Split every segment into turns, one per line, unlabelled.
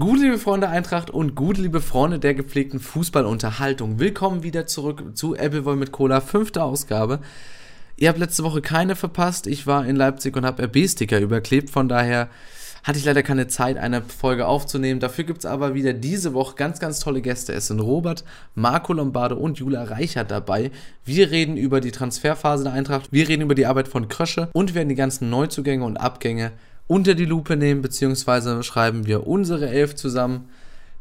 Gute liebe Freunde Eintracht und gute liebe Freunde der gepflegten Fußballunterhaltung. Willkommen wieder zurück zu Appleboy mit Cola, fünfte Ausgabe. Ihr habt letzte Woche keine verpasst. Ich war in Leipzig und habe RB-Sticker überklebt. Von daher hatte ich leider keine Zeit, eine Folge aufzunehmen. Dafür gibt es aber wieder diese Woche ganz, ganz tolle Gäste. Es sind Robert, Marco Lombardo und Jula Reichert dabei. Wir reden über die Transferphase der Eintracht. Wir reden über die Arbeit von Krösche und werden die ganzen Neuzugänge und Abgänge unter die Lupe nehmen, beziehungsweise schreiben wir unsere Elf zusammen,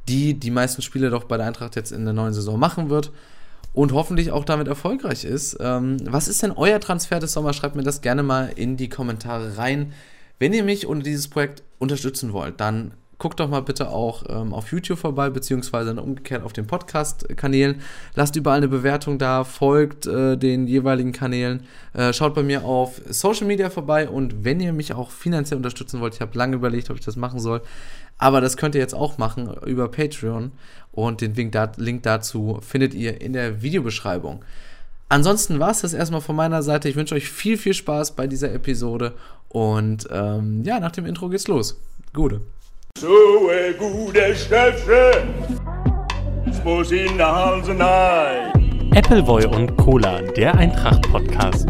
die die meisten Spiele doch bei der Eintracht jetzt in der neuen Saison machen wird und hoffentlich auch damit erfolgreich ist. Ähm, was ist denn euer Transfer des Sommers? Schreibt mir das gerne mal in die Kommentare rein. Wenn ihr mich und dieses Projekt unterstützen wollt, dann guckt doch mal bitte auch ähm, auf YouTube vorbei, beziehungsweise umgekehrt auf den Podcast-Kanälen. Lasst überall eine Bewertung da, folgt äh, den jeweiligen Kanälen, äh, schaut bei mir auf Social Media vorbei und wenn ihr mich auch finanziell unterstützen wollt, ich habe lange überlegt, ob ich das machen soll, aber das könnt ihr jetzt auch machen über Patreon und den Link dazu findet ihr in der Videobeschreibung. Ansonsten war es das erstmal von meiner Seite. Ich wünsche euch viel, viel Spaß bei dieser Episode und ähm, ja, nach dem Intro geht's los. Gute.
Så är gode Stöpsel, på sina halsen nej.
Appleboy und Cola, der Eintracht-Podcast.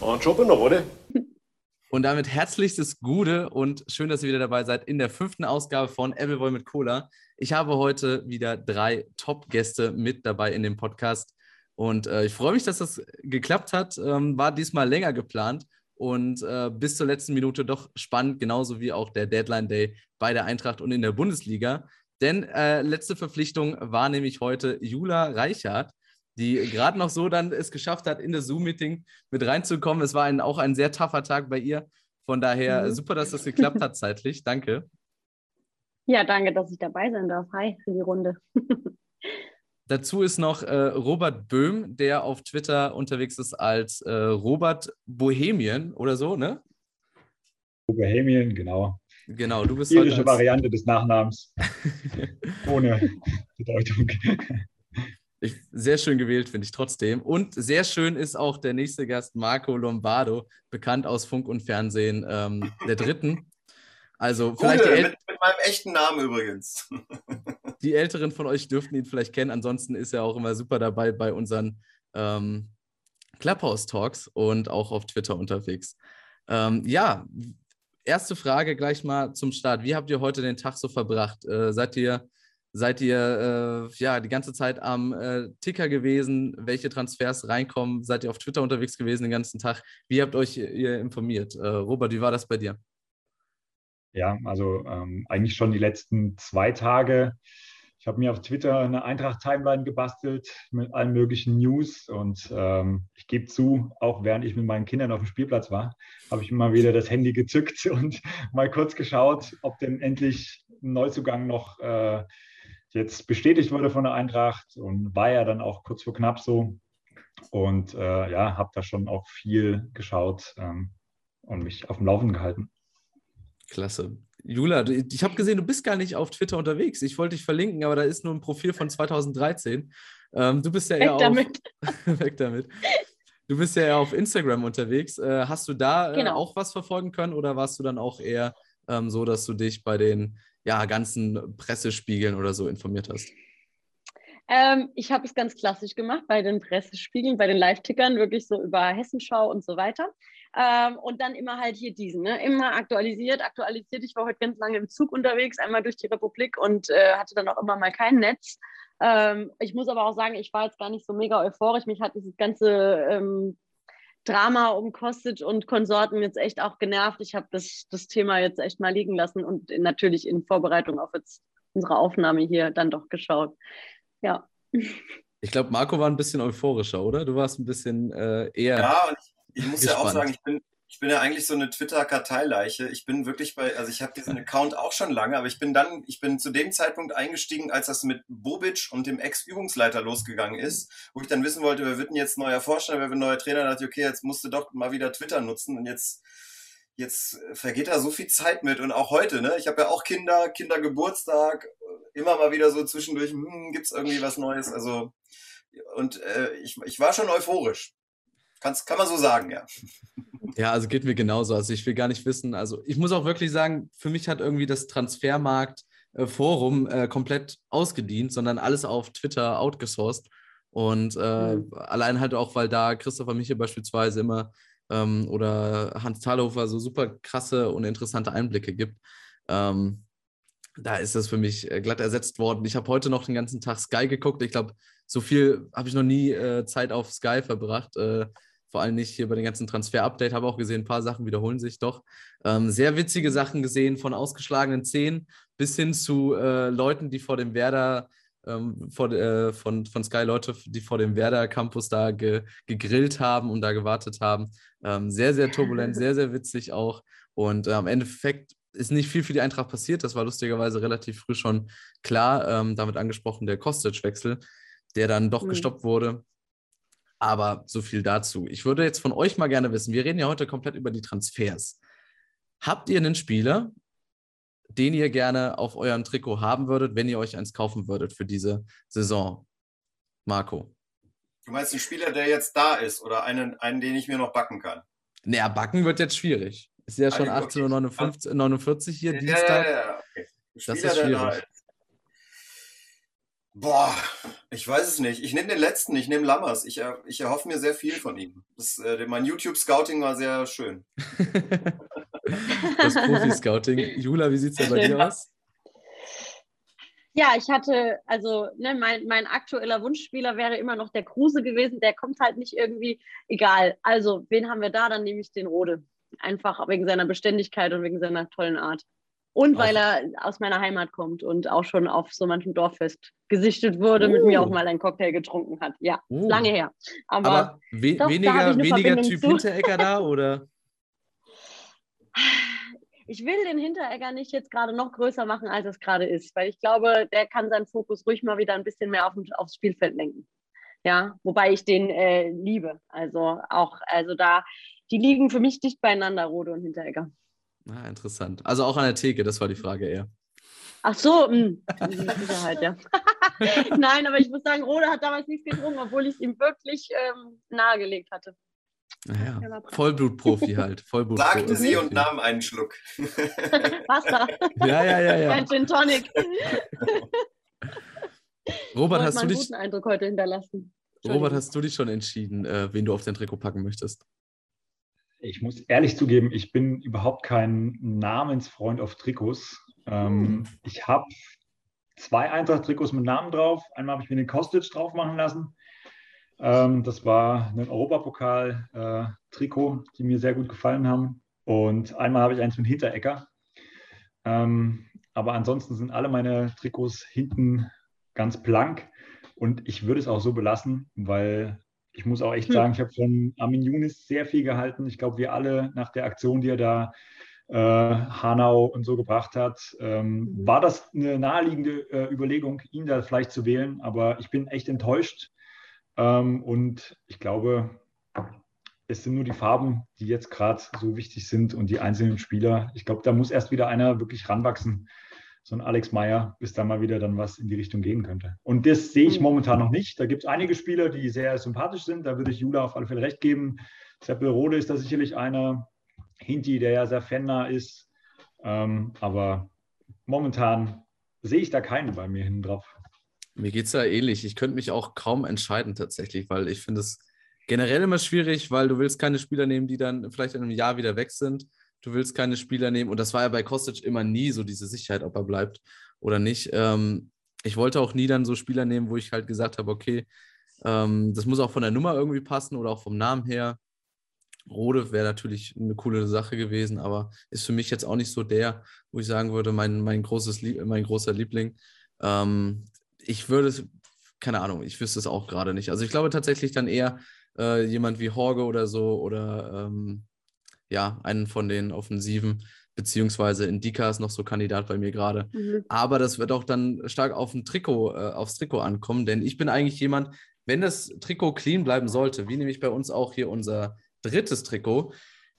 Und Schuppe noch, oder?
Und damit herzlichstes Gute und schön, dass ihr wieder dabei seid in der fünften Ausgabe von Appleboy mit Cola. Ich habe heute wieder drei Top-Gäste mit dabei in dem Podcast. Und äh, ich freue mich, dass das geklappt hat. Ähm, war diesmal länger geplant und äh, bis zur letzten Minute doch spannend, genauso wie auch der Deadline Day bei der Eintracht und in der Bundesliga. Denn äh, letzte Verpflichtung war nämlich heute Jula Reichert, die gerade noch so dann es geschafft hat, in das Zoom-Meeting mit reinzukommen. Es war ein, auch ein sehr tougher Tag bei ihr. Von daher mhm. super, dass das geklappt hat zeitlich. Danke.
Ja, danke, dass ich dabei sein darf. Hi für die Runde.
Dazu ist noch äh, Robert Böhm, der auf Twitter unterwegs ist als äh, Robert Bohemian oder so, ne?
Bohemian, genau.
Genau, du bist
Irische als... Variante des Nachnamens. Ohne Bedeutung.
Ich, sehr schön gewählt, finde ich trotzdem. Und sehr schön ist auch der nächste Gast, Marco Lombardo, bekannt aus Funk und Fernsehen, ähm, der Dritten. Also vielleicht
cool, mit, mit, meinem echten Namen übrigens.
die Älteren von euch dürften ihn vielleicht kennen. Ansonsten ist er auch immer super dabei bei unseren ähm, Clubhouse-Talks und auch auf Twitter unterwegs. Ähm, ja, erste Frage gleich mal zum Start. Wie habt ihr heute den Tag so verbracht? Äh, seid ihr, seid ihr äh, ja, die ganze Zeit am äh, Ticker gewesen? Welche Transfers reinkommen? Seid ihr auf Twitter unterwegs gewesen den ganzen Tag? Wie habt euch ihr informiert? Äh, Robert, wie war das bei dir?
Ja, also ähm, eigentlich schon die letzten zwei Tage. Ich habe mir auf Twitter eine Eintracht-Timeline gebastelt mit allen möglichen News und ähm, ich gebe zu, auch während ich mit meinen Kindern auf dem Spielplatz war, habe ich immer wieder das Handy gezückt und mal kurz geschaut, ob denn endlich ein Neuzugang noch äh, jetzt bestätigt wurde von der Eintracht und war ja dann auch kurz vor knapp so. Und äh, ja, habe da schon auch viel geschaut ähm, und mich auf dem Laufen gehalten.
Klasse. Jula, ich habe gesehen, du bist gar nicht auf Twitter unterwegs. Ich wollte dich verlinken, aber da ist nur ein Profil von 2013. Ähm, du bist ja
weg
eher
damit.
auf. weg damit. Du bist ja eher auf Instagram unterwegs. Äh, hast du da äh, genau. auch was verfolgen können oder warst du dann auch eher ähm, so, dass du dich bei den ja, ganzen Pressespiegeln oder so informiert hast?
Ähm, ich habe es ganz klassisch gemacht bei den Pressespiegeln, bei den Live-Tickern, wirklich so über Hessenschau und so weiter. Ähm, und dann immer halt hier diesen, ne? immer aktualisiert, aktualisiert. Ich war heute ganz lange im Zug unterwegs, einmal durch die Republik und äh, hatte dann auch immer mal kein Netz. Ähm, ich muss aber auch sagen, ich war jetzt gar nicht so mega euphorisch. Mich hat dieses ganze ähm, Drama um Kostic und Konsorten jetzt echt auch genervt. Ich habe das, das Thema jetzt echt mal liegen lassen und natürlich in Vorbereitung auf jetzt unsere Aufnahme hier dann doch geschaut. Ja.
Ich glaube, Marco war ein bisschen euphorischer, oder? Du warst ein bisschen äh, eher.
Ja, und ich ich muss Gespannt. ja auch sagen, ich bin, ich bin ja eigentlich so eine Twitter-Karteileiche. Ich bin wirklich bei, also ich habe diesen Account auch schon lange, aber ich bin dann, ich bin zu dem Zeitpunkt eingestiegen, als das mit Bobic und dem Ex-Übungsleiter losgegangen ist, wo ich dann wissen wollte, wer wird denn jetzt neuer Vorstand, wer wird neuer Trainer, da dachte ich, okay, jetzt musst du doch mal wieder Twitter nutzen und jetzt, jetzt vergeht da so viel Zeit mit und auch heute, ne? Ich habe ja auch Kinder, Kindergeburtstag, immer mal wieder so zwischendurch, hm, gibt's irgendwie was Neues, also und äh, ich, ich war schon euphorisch. Kann's, kann man so sagen, ja.
Ja, also geht mir genauso. Also ich will gar nicht wissen. Also ich muss auch wirklich sagen, für mich hat irgendwie das Transfermarkt-Forum äh, komplett ausgedient, sondern alles auf Twitter outgesourced. Und äh, mhm. allein halt auch, weil da Christopher Miche beispielsweise immer ähm, oder Hans Thalhofer so super krasse und interessante Einblicke gibt. Ähm, da ist das für mich äh, glatt ersetzt worden. Ich habe heute noch den ganzen Tag Sky geguckt. Ich glaube, so viel habe ich noch nie äh, Zeit auf Sky verbracht. Äh, vor allem nicht hier bei den ganzen Transfer-Update. Habe auch gesehen, ein paar Sachen wiederholen sich doch. Ähm, sehr witzige Sachen gesehen, von ausgeschlagenen Zehen bis hin zu äh, Leuten, die vor dem Werder ähm, vor, äh, von, von Sky Leute, die vor dem Werder Campus da ge, gegrillt haben und da gewartet haben. Ähm, sehr, sehr turbulent, sehr, sehr witzig auch. Und äh, am Endeffekt ist nicht viel für die Eintracht passiert. Das war lustigerweise relativ früh schon klar. Ähm, damit angesprochen der Kostic-Wechsel, der dann doch mhm. gestoppt wurde. Aber so viel dazu. Ich würde jetzt von euch mal gerne wissen, wir reden ja heute komplett über die Transfers. Habt ihr einen Spieler, den ihr gerne auf eurem Trikot haben würdet, wenn ihr euch eins kaufen würdet für diese Saison? Marco.
Du meinst einen Spieler, der jetzt da ist oder einen, einen den ich mir noch backen kann?
Naja, backen wird jetzt schwierig. Ist ja schon 18.49 Uhr hier, ja, Dienstag. Ja, ja, okay.
Das ist schwierig. Boah, ich weiß es nicht. Ich nehme den letzten, ich nehme Lammers. Ich, ich erhoffe mir sehr viel von ihm. Das, äh, mein YouTube-Scouting war sehr schön.
das Profi-Scouting. Jula, wie sieht es denn bei dir aus?
Ja, ich hatte, also ne, mein, mein aktueller Wunschspieler wäre immer noch der Kruse gewesen. Der kommt halt nicht irgendwie, egal. Also, wen haben wir da? Dann nehme ich den Rode. Einfach wegen seiner Beständigkeit und wegen seiner tollen Art. Und weil er aus meiner Heimat kommt und auch schon auf so manchem Dorffest gesichtet wurde, uh. mit mir auch oh. mal einen Cocktail getrunken hat. Ja, uh. lange her.
Aber, Aber we doch, weniger, weniger Typ zu. Hinteregger da, oder?
Ich will den Hinteregger nicht jetzt gerade noch größer machen, als es gerade ist, weil ich glaube, der kann seinen Fokus ruhig mal wieder ein bisschen mehr auf, aufs Spielfeld lenken. Ja, wobei ich den äh, liebe. Also auch, also da, die liegen für mich dicht beieinander, Rode und Hinteregger.
Ah, interessant. Also auch an der Theke, das war die Frage eher.
Ach so. Hm. Sicherheit, ja. Nein, aber ich muss sagen, Rode hat damals nichts getrunken, obwohl ich es ihm wirklich ähm, nahegelegt hatte.
Naja, Vollblutprofi halt. Vollblutprofi.
Sagte sie und nahm einen Schluck.
Wasser.
Ja, ja, ja. ja.
Ein Gin Tonic.
Robert, hast du dich.
guten Eindruck heute hinterlassen.
Robert, hast du dich schon entschieden, äh, wen du auf dein Trikot packen möchtest?
Ich muss ehrlich zugeben, ich bin überhaupt kein Namensfreund auf Trikots. Ähm, hm. Ich habe zwei Eintracht-Trikots mit Namen drauf. Einmal habe ich mir den Kostic drauf machen lassen. Ähm, das war ein Europapokal-Trikot, äh, die mir sehr gut gefallen haben. Und einmal habe ich eins mit Hinterecker. Ähm, aber ansonsten sind alle meine Trikots hinten ganz blank. Und ich würde es auch so belassen, weil ich muss auch echt hm. sagen, ich habe von Armin Younis sehr viel gehalten. Ich glaube, wir alle nach der Aktion, die er da äh, Hanau und so gebracht hat, ähm, mhm. war das eine naheliegende äh, Überlegung, ihn da vielleicht zu wählen. Aber ich bin echt enttäuscht. Ähm, und ich glaube, es sind nur die Farben, die jetzt gerade so wichtig sind und die einzelnen Spieler. Ich glaube, da muss erst wieder einer wirklich ranwachsen so ein Alex Meyer, bis da mal wieder dann was in die Richtung gehen könnte. Und das sehe ich mhm. momentan noch nicht. Da gibt es einige Spieler, die sehr sympathisch sind. Da würde ich Jula auf alle Fälle recht geben. Seppel Rode ist da sicherlich einer. Hinti, der ja sehr fannah ist. Ähm, aber momentan sehe ich da keinen bei mir hinten drauf.
Mir geht es ja ähnlich. Ich könnte mich auch kaum entscheiden tatsächlich, weil ich finde es generell immer schwierig, weil du willst keine Spieler nehmen, die dann vielleicht in einem Jahr wieder weg sind du willst keine Spieler nehmen. Und das war ja bei Kostic immer nie so diese Sicherheit, ob er bleibt oder nicht. Ähm, ich wollte auch nie dann so Spieler nehmen, wo ich halt gesagt habe, okay, ähm, das muss auch von der Nummer irgendwie passen oder auch vom Namen her. Rode wäre natürlich eine coole Sache gewesen, aber ist für mich jetzt auch nicht so der, wo ich sagen würde, mein, mein, großes, mein großer Liebling. Ähm, ich würde es, keine Ahnung, ich wüsste es auch gerade nicht. Also ich glaube tatsächlich dann eher äh, jemand wie Horge oder so oder ähm, ja, einen von den Offensiven, beziehungsweise Indika ist noch so Kandidat bei mir gerade. Mhm. Aber das wird auch dann stark auf ein Trikot, äh, aufs Trikot ankommen, denn ich bin eigentlich jemand, wenn das Trikot clean bleiben sollte, wie nämlich bei uns auch hier unser drittes Trikot,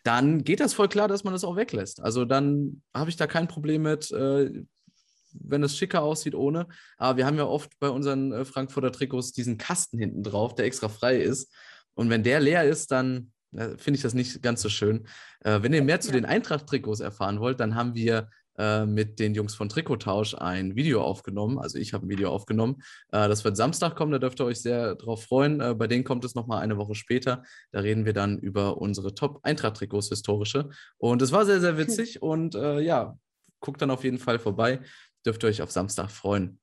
dann geht das voll klar, dass man das auch weglässt. Also dann habe ich da kein Problem mit, äh, wenn es schicker aussieht ohne. Aber wir haben ja oft bei unseren äh, Frankfurter Trikots diesen Kasten hinten drauf, der extra frei ist. Und wenn der leer ist, dann äh, finde ich das nicht ganz so schön. Äh, wenn ihr mehr zu den Eintracht-Trikots erfahren wollt, dann haben wir äh, mit den Jungs von Trikottausch ein Video aufgenommen. Also ich habe ein Video aufgenommen. Äh, das wird Samstag kommen, da dürft ihr euch sehr drauf freuen. Bei denen kommt es nochmal eine Woche später. Da reden wir dann über unsere Top-Eintracht-Trikots historische. Und es war sehr, sehr witzig. Und ja, guckt dann auf jeden Fall vorbei. Dürft ihr euch auf Samstag freuen.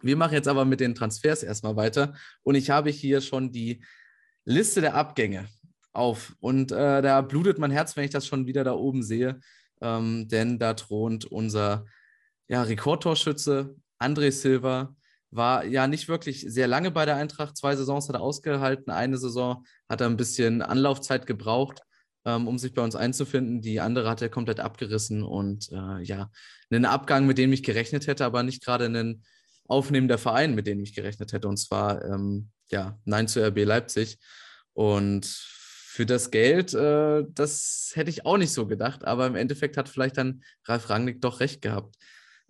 Wir machen jetzt aber mit den Transfers erstmal weiter. Und ich habe hier schon die Liste der Abgänge auf. Und äh, da blutet mein Herz, wenn ich das schon wieder da oben sehe ähm, denn da thront unser ja, Rekordtorschütze André Silva. War ja nicht wirklich sehr lange bei der Eintracht. Zwei Saisons hat er ausgehalten. Eine Saison hat er ein bisschen Anlaufzeit gebraucht, ähm, um sich bei uns einzufinden. Die andere hat er komplett abgerissen und äh, ja, einen Abgang, mit dem ich gerechnet hätte, aber nicht gerade einen aufnehmender Verein, mit dem ich gerechnet hätte. Und zwar ähm, ja, Nein zu RB Leipzig. Und für das Geld, äh, das hätte ich auch nicht so gedacht, aber im Endeffekt hat vielleicht dann Ralf Rangnick doch recht gehabt.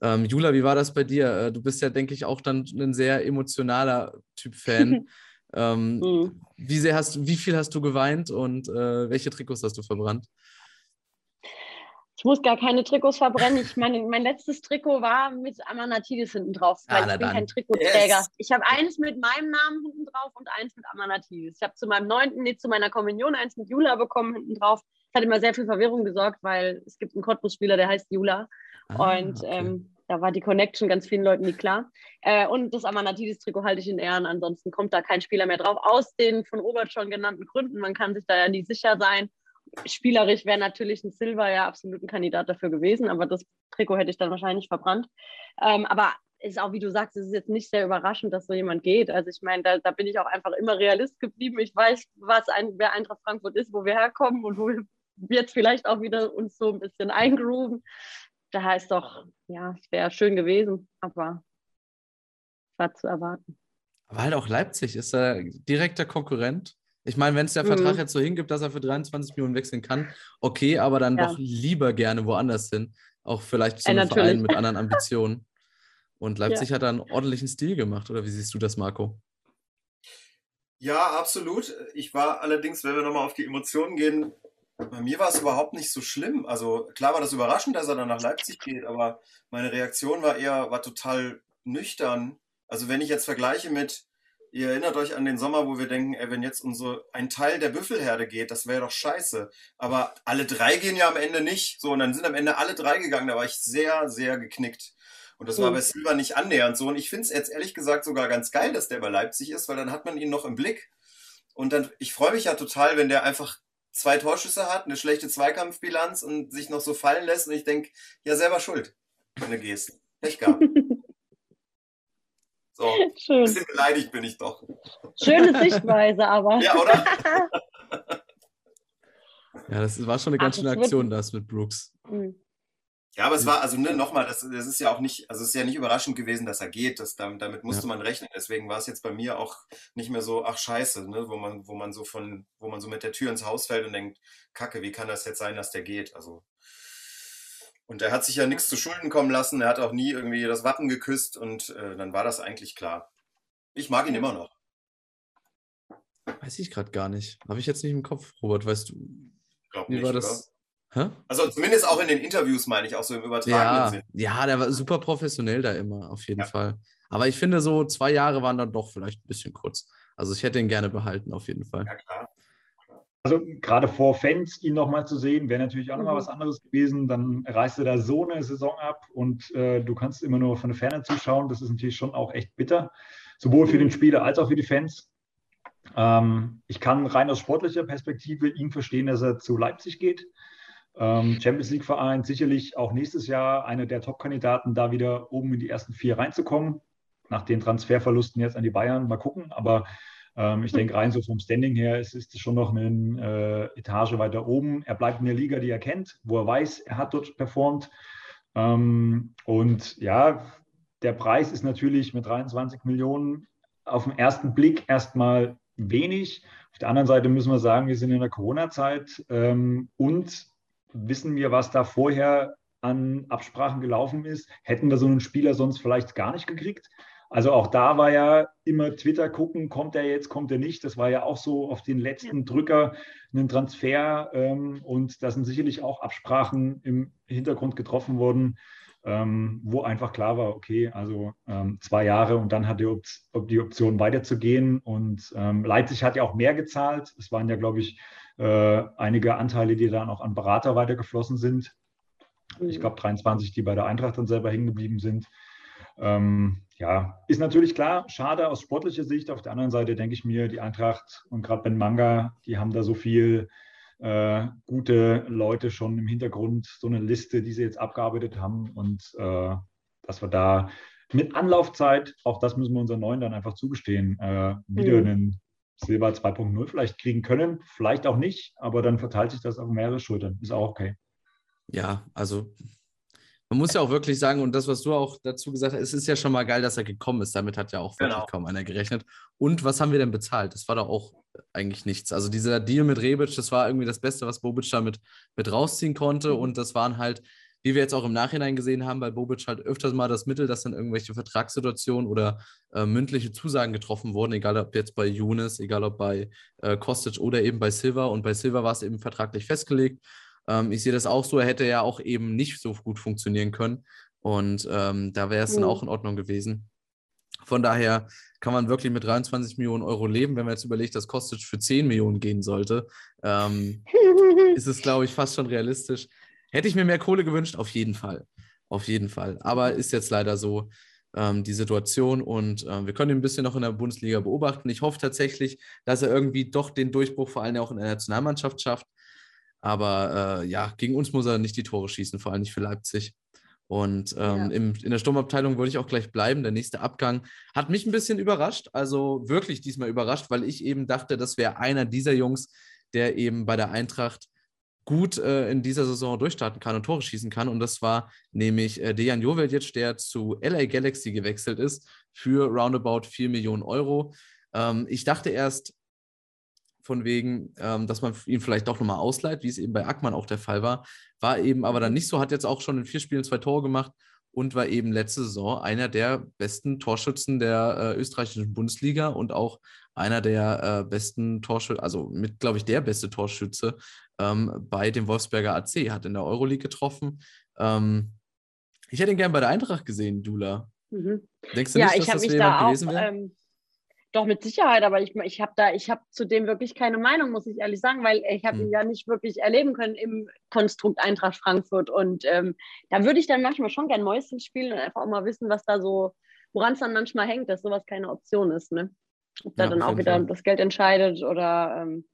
Ähm, Jula, wie war das bei dir? Äh, du bist ja, denke ich, auch dann ein sehr emotionaler Typ Fan. ähm, mhm. wie, sehr hast, wie viel hast du geweint und äh, welche Trikots hast du verbrannt?
Ich muss gar keine Trikots verbrennen. Ich meine, mein letztes Trikot war mit Amanatidis hinten drauf, weil ah, ich bin dann. kein Trikotträger. Yes. Ich habe eins mit meinem Namen hinten drauf und eins mit Amanatidis. Ich habe zu meinem neunten, nee, zu meiner Kommunion eins mit Jula bekommen hinten drauf. Das hat immer sehr viel Verwirrung gesorgt, weil es gibt einen Cottbus-Spieler, der heißt Jula. Ah, und okay. ähm, da war die Connection ganz vielen Leuten nicht klar. Äh, und das Amanatidis-Trikot halte ich in Ehren. Ansonsten kommt da kein Spieler mehr drauf, aus den von Robert schon genannten Gründen. Man kann sich da ja nie sicher sein spielerisch wäre natürlich ein Silver ja absolut ein Kandidat dafür gewesen, aber das Trikot hätte ich dann wahrscheinlich verbrannt. Ähm, aber ist auch, wie du sagst, es ist jetzt nicht sehr überraschend, dass so jemand geht. Also ich meine, da, da bin ich auch einfach immer Realist geblieben. Ich weiß, was ein, wer Eintracht Frankfurt ist, wo wir herkommen und wo wir jetzt vielleicht auch wieder uns so ein bisschen eingrooven. Da heißt doch, ja, es wäre schön gewesen, aber war zu erwarten.
Aber halt auch Leipzig ist er direkter Konkurrent. Ich meine, wenn es der mhm. Vertrag jetzt so hingibt, dass er für 23 Millionen wechseln kann, okay, aber dann ja. doch lieber gerne woanders hin. Auch vielleicht zu einem ja, Verein mit anderen Ambitionen. Und Leipzig ja. hat da einen ordentlichen Stil gemacht, oder wie siehst du das, Marco?
Ja, absolut. Ich war allerdings, wenn wir nochmal auf die Emotionen gehen, bei mir war es überhaupt nicht so schlimm. Also klar war das überraschend, dass er dann nach Leipzig geht, aber meine Reaktion war eher, war total nüchtern. Also wenn ich jetzt vergleiche mit, Ihr erinnert euch an den Sommer, wo wir denken, ey, wenn jetzt unsere, ein Teil der Büffelherde geht, das wäre doch scheiße. Aber alle drei gehen ja am Ende nicht. So, und dann sind am Ende alle drei gegangen. Da war ich sehr, sehr geknickt. Und das war bei Silva nicht annähernd so. Und ich finde es jetzt ehrlich gesagt sogar ganz geil, dass der bei Leipzig ist, weil dann hat man ihn noch im Blick. Und dann, ich freue mich ja total, wenn der einfach zwei Torschüsse hat, eine schlechte Zweikampfbilanz und sich noch so fallen lässt. Und ich denke, ja, selber schuld, wenn du gehst. Pech gehabt. So, Schön. ein bisschen beleidigt bin ich doch.
Schöne Sichtweise, aber.
Ja, oder?
ja, das war schon eine ganz Ach, schöne Aktion, das mit Brooks. Mhm.
Ja, aber es war, also ne, nochmal, das, das ist ja auch nicht, also es ist ja nicht überraschend gewesen, dass er geht. Das, damit, damit musste ja. man rechnen. Deswegen war es jetzt bei mir auch nicht mehr so, ach scheiße, ne, wo man, wo man so von, wo man so mit der Tür ins Haus fällt und denkt, Kacke, wie kann das jetzt sein, dass der geht? Also und er hat sich ja nichts zu Schulden kommen lassen. Er hat auch nie irgendwie das Wappen geküsst und äh, dann war das eigentlich klar. Ich mag ihn immer noch.
Weiß ich gerade gar nicht. Habe ich jetzt nicht im Kopf, Robert, weißt du?
Glaub wie nicht, war das? Also zumindest auch in den Interviews meine ich, auch so im übertragenen
ja, Sinn. Ja, der war super professionell da immer, auf jeden ja. Fall. Aber ich finde, so zwei Jahre waren dann doch vielleicht ein bisschen kurz. Also ich hätte ihn gerne behalten, auf jeden Fall. Ja, klar.
Also gerade vor Fans ihn nochmal zu sehen, wäre natürlich auch nochmal mhm. was anderes gewesen. Dann reißt er da so eine Saison ab und äh, du kannst immer nur von der Ferne zuschauen. Das ist natürlich schon auch echt bitter, sowohl für den Spieler als auch für die Fans. Ähm, ich kann rein aus sportlicher Perspektive ihn verstehen, dass er zu Leipzig geht. Ähm, Champions League Verein sicherlich auch nächstes Jahr einer der Top-Kandidaten, da wieder oben in die ersten vier reinzukommen. Nach den Transferverlusten jetzt an die Bayern, mal gucken. Aber ähm, ich denke, rein so vom Standing her ist, ist es schon noch eine äh, Etage weiter oben. Er bleibt in der Liga, die er kennt, wo er weiß, er hat dort performt. Ähm, und ja, der Preis ist natürlich mit 23 Millionen auf den ersten Blick erstmal wenig. Auf der anderen Seite müssen wir sagen, wir sind in der Corona-Zeit ähm, und wissen wir, was da vorher an Absprachen gelaufen ist, hätten wir so einen Spieler sonst vielleicht gar nicht gekriegt. Also auch da war ja immer Twitter gucken, kommt er jetzt, kommt er nicht. Das war ja auch so auf den letzten. Drücker einen Transfer ähm, und da sind sicherlich auch Absprachen im Hintergrund getroffen worden, ähm, wo einfach klar war, okay, also ähm, zwei Jahre und dann hat die, Op die Option weiterzugehen. Und ähm, Leipzig hat ja auch mehr gezahlt. Es waren ja, glaube ich, äh, einige Anteile, die dann auch an Berater weitergeflossen sind. Ich glaube 23, die bei der Eintracht dann selber hängen geblieben sind. Ähm, ja, ist natürlich klar, schade aus sportlicher Sicht. Auf der anderen Seite denke ich mir, die Eintracht und gerade Ben Manga, die haben da so viel äh, gute Leute schon im Hintergrund, so eine Liste, die sie jetzt abgearbeitet haben und äh, dass wir da mit Anlaufzeit, auch das müssen wir unseren Neuen dann einfach zugestehen, äh, wieder mhm. einen Silber 2.0 vielleicht kriegen können, vielleicht auch nicht, aber dann verteilt sich das auf mehrere Schultern. Ist auch okay.
Ja, also man muss ja auch wirklich sagen, und das, was du auch dazu gesagt hast, es ist ja schon mal geil, dass er gekommen ist. Damit hat ja auch wirklich genau. kaum einer gerechnet. Und was haben wir denn bezahlt? Das war doch auch eigentlich nichts. Also dieser Deal mit Rebic, das war irgendwie das Beste, was Bobic damit mit rausziehen konnte. Mhm. Und das waren halt, wie wir jetzt auch im Nachhinein gesehen haben, bei Bobic halt öfters mal das Mittel, dass dann irgendwelche Vertragssituationen oder äh, mündliche Zusagen getroffen wurden, egal ob jetzt bei Younes, egal ob bei äh, Kostic oder eben bei Silva. Und bei Silva war es eben vertraglich festgelegt. Ähm, ich sehe das auch so, er hätte ja auch eben nicht so gut funktionieren können. Und ähm, da wäre es mhm. dann auch in Ordnung gewesen. Von daher kann man wirklich mit 23 Millionen Euro leben. Wenn man jetzt überlegt, dass Kostic für 10 Millionen gehen sollte, ähm, ist es, glaube ich, fast schon realistisch. Hätte ich mir mehr Kohle gewünscht? Auf jeden Fall. Auf jeden Fall. Aber ist jetzt leider so ähm, die Situation und äh, wir können ihn ein bisschen noch in der Bundesliga beobachten. Ich hoffe tatsächlich, dass er irgendwie doch den Durchbruch vor allem auch in der Nationalmannschaft schafft. Aber äh, ja, gegen uns muss er nicht die Tore schießen, vor allem nicht für Leipzig. Und ähm, ja. im, in der Sturmabteilung würde ich auch gleich bleiben. Der nächste Abgang hat mich ein bisschen überrascht, also wirklich diesmal überrascht, weil ich eben dachte, das wäre einer dieser Jungs, der eben bei der Eintracht gut äh, in dieser Saison durchstarten kann und Tore schießen kann. Und das war nämlich äh, Dejan Joveljic, der zu LA Galaxy gewechselt ist für roundabout 4 Millionen Euro. Ähm, ich dachte erst, von wegen, ähm, dass man ihn vielleicht doch nochmal ausleiht, wie es eben bei Ackmann auch der Fall war. War eben aber dann nicht so, hat jetzt auch schon in vier Spielen zwei Tore gemacht und war eben letzte Saison einer der besten Torschützen der äh, österreichischen Bundesliga und auch einer der äh, besten Torschützen, also mit, glaube ich, der beste Torschütze ähm, bei dem Wolfsberger AC, hat in der Euroleague getroffen. Ähm, ich hätte ihn gern bei der Eintracht gesehen, Dula. Mhm.
Denkst du ja, nicht, dass das jemand da gewesen wäre? Ähm, doch, mit Sicherheit, aber ich, ich habe da, ich habe zu dem wirklich keine Meinung, muss ich ehrlich sagen, weil ich habe hm. ihn ja nicht wirklich erleben können im Konstrukt Eintracht Frankfurt. Und ähm, da würde ich dann manchmal schon gern Mäuschen spielen und einfach auch mal wissen, was da so, woran es dann manchmal hängt, dass sowas keine Option ist. Ne? Ob da ja, dann auch wieder Fall. das Geld entscheidet oder ähm,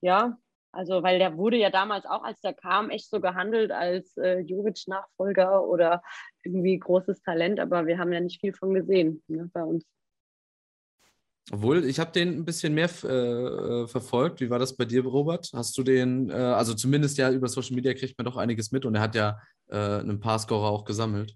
ja, also, weil der wurde ja damals auch, als der kam, echt so gehandelt als äh, Jovic-Nachfolger oder irgendwie großes Talent, aber wir haben ja nicht viel von gesehen ne, bei uns.
Obwohl, ich habe den ein bisschen mehr äh, äh, verfolgt. Wie war das bei dir, Robert? Hast du den, äh, also zumindest ja über Social Media kriegt man doch einiges mit und er hat ja äh, einen Paar-Scorer auch gesammelt.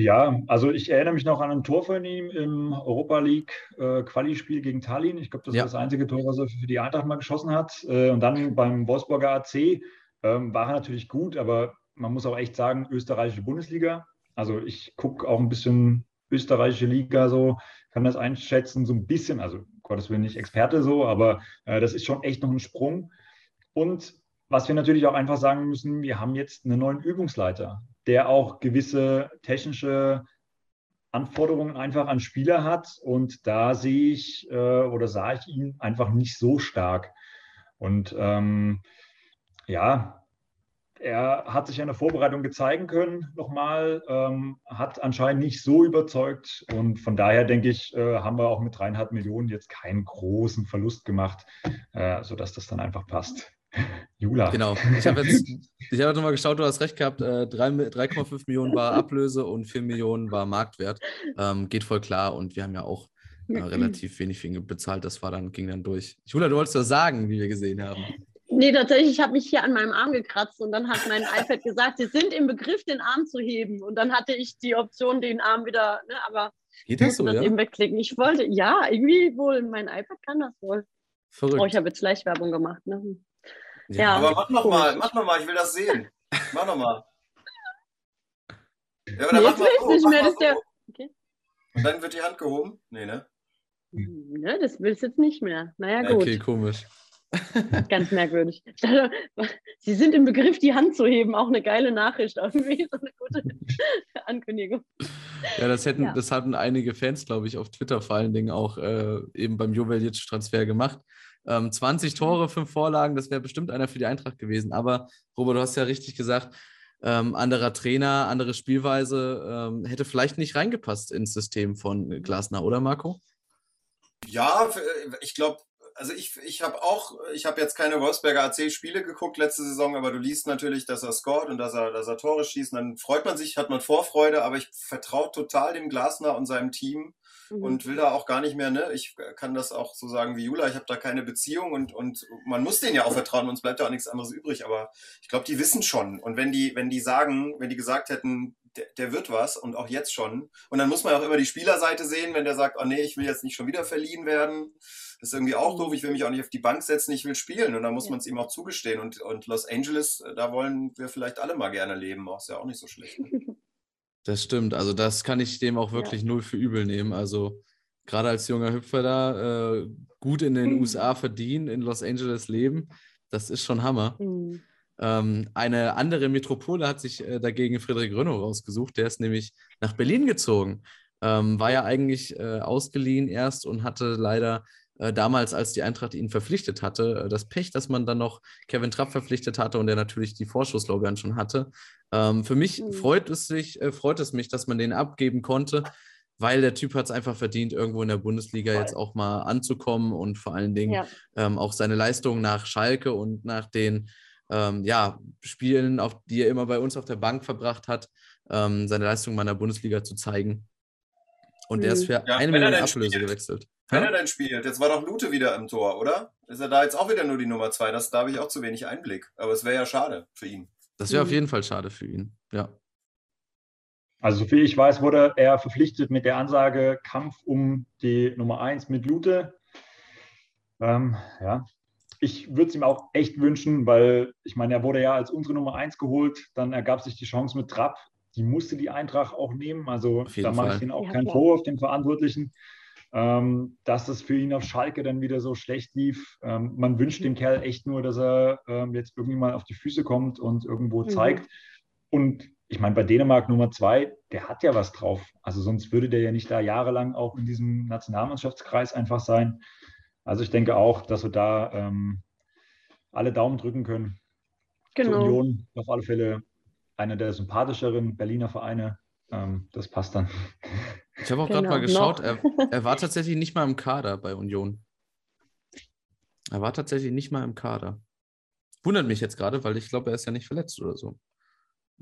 Ja, also ich erinnere mich noch an ein Tor von ihm im Europa League äh, Quali-Spiel gegen Tallinn. Ich glaube, das ja. war das einzige Tor, was er für die Eintracht mal geschossen hat. Äh, und dann beim Wolfsburger AC ähm, war er natürlich gut, aber man muss auch echt sagen, österreichische Bundesliga. Also ich gucke auch ein bisschen österreichische Liga so, kann das einschätzen, so ein bisschen, also Gottes Willen nicht Experte so, aber äh, das ist schon echt noch ein Sprung. Und was wir natürlich auch einfach sagen müssen, wir haben jetzt einen neuen Übungsleiter, der auch gewisse technische Anforderungen einfach an Spieler hat. Und da sehe ich äh, oder sah ich ihn einfach nicht so stark. Und ähm, ja, er hat sich in der Vorbereitung gezeigen können, nochmal, ähm, hat anscheinend nicht so überzeugt und von daher denke ich, äh, haben wir auch mit dreieinhalb Millionen jetzt keinen großen Verlust gemacht, äh, sodass das dann einfach passt.
Jula. Genau. Ich habe jetzt, ich habe nochmal geschaut, du hast recht gehabt. Äh, 3,5 Millionen war Ablöse und 4 Millionen war Marktwert. Ähm, geht voll klar und wir haben ja auch äh, relativ wenig für ihn bezahlt. Das war dann, ging dann durch. Jula, du wolltest doch sagen, wie wir gesehen haben.
Nee, tatsächlich, ich habe mich hier an meinem Arm gekratzt und dann hat mein iPad gesagt, Sie sind im Begriff, den Arm zu heben. Und dann hatte ich die Option, den Arm wieder, ne, aber
Geht das so, das ja?
eben wegklicken. Ich wollte, ja, irgendwie wohl, mein iPad kann das wohl. Verrückt. Oh, ich habe jetzt Schleichwerbung gemacht. Ne?
Ja. Aber mach noch mal, mach noch mal, ich will das sehen. Mach noch mal.
Ja, nee, jetzt will ich nicht mehr, das ist der... Okay.
Und dann wird die Hand gehoben? Nee, ne?
Ne, das willst du jetzt nicht mehr. Naja, gut.
Okay, komisch.
Ganz merkwürdig. Sie sind im Begriff, die Hand zu heben. Auch eine geile Nachricht. Irgendwie so eine gute Ankündigung.
Ja, das, hätten, ja. das hatten einige Fans, glaube ich, auf Twitter vor allen Dingen auch äh, eben beim Joveljic-Transfer gemacht. Ähm, 20 Tore, 5 Vorlagen, das wäre bestimmt einer für die Eintracht gewesen. Aber Robert, du hast ja richtig gesagt, ähm, anderer Trainer, andere Spielweise ähm, hätte vielleicht nicht reingepasst ins System von Glasner, oder Marco?
Ja, ich glaube, also ich, ich habe auch, ich habe jetzt keine Wolfsberger AC-Spiele geguckt letzte Saison, aber du liest natürlich, dass er scored und dass er, dass er Tore schießt. Und dann freut man sich, hat man Vorfreude, aber ich vertraue total dem Glasner und seinem Team mhm. und will da auch gar nicht mehr, ne? Ich kann das auch so sagen wie Jula, ich habe da keine Beziehung und, und man muss denen ja auch vertrauen, uns bleibt ja auch nichts anderes übrig, aber ich glaube, die wissen schon. Und wenn die, wenn die sagen, wenn die gesagt hätten, der, der, wird was und auch jetzt schon. Und dann muss man auch immer die Spielerseite sehen, wenn der sagt, oh nee, ich will jetzt nicht schon wieder verliehen werden. Das ist irgendwie auch doof, ich will mich auch nicht auf die Bank setzen, ich will spielen. Und dann muss ja. man es ihm auch zugestehen. Und, und Los Angeles, äh, da wollen wir vielleicht alle mal gerne leben. Auch ist ja auch nicht so schlecht.
Das stimmt. Also das kann ich dem auch wirklich ja. null für übel nehmen. Also gerade als junger Hüpfer da äh, gut in den mhm. USA verdienen, in Los Angeles leben, das ist schon Hammer. Mhm. Ähm, eine andere Metropole hat sich äh, dagegen Friedrich Rönnow rausgesucht. Der ist nämlich nach Berlin gezogen. Ähm, war ja eigentlich äh, ausgeliehen erst und hatte leider äh, damals, als die Eintracht ihn verpflichtet hatte, äh, das Pech, dass man dann noch Kevin Trapp verpflichtet hatte und der natürlich die Vorschusslorbeeren schon hatte. Ähm, für mich mhm. freut es sich, äh, freut es mich, dass man den abgeben konnte weil der Typ hat es einfach verdient, irgendwo in der Bundesliga Voll. jetzt auch mal anzukommen und vor allen Dingen ja. ähm, auch seine Leistung nach Schalke und nach den ähm, ja, Spielen, auf die er immer bei uns auf der Bank verbracht hat, ähm, seine Leistung mal in der Bundesliga zu zeigen. Und der ist mhm. für ja, eine Million Ablöse spielt. gewechselt.
Wenn er denn spielt, jetzt war doch Lute wieder im Tor, oder? Ist er da jetzt auch wieder nur die Nummer zwei? Das, da habe ich auch zu wenig Einblick. Aber es wäre ja schade für ihn.
Das wäre mhm. auf jeden Fall schade für ihn, ja.
Also soviel ich weiß, wurde er verpflichtet mit der Ansage Kampf um die Nummer 1 mit Lute. Ähm, ja, ich würde es ihm auch echt wünschen, weil ich meine, er wurde ja als unsere Nummer 1 geholt, dann ergab sich die Chance mit Trapp. Die musste die Eintracht auch nehmen. Also da mache ich ihn auch ja, keinen Vorwurf, den Verantwortlichen. Ähm, dass es für ihn auf Schalke dann wieder so schlecht lief. Ähm, man wünscht dem Kerl echt nur, dass er ähm, jetzt irgendwie mal auf die Füße kommt und irgendwo mhm. zeigt. Und ich meine, bei Dänemark Nummer zwei, der hat ja was drauf. Also sonst würde der ja nicht da jahrelang auch in diesem Nationalmannschaftskreis einfach sein. Also ich denke auch, dass wir da ähm, alle Daumen drücken können. Genau. Zur Union auf alle Fälle einer der sympathischeren Berliner Vereine. Ähm, das passt dann.
Ich habe auch genau. gerade mal geschaut, er, er, war tatsächlich nicht mal im Kader bei Union. Er war tatsächlich nicht mal im Kader. Wundert mich jetzt gerade, weil ich glaube, er ist ja nicht verletzt oder so.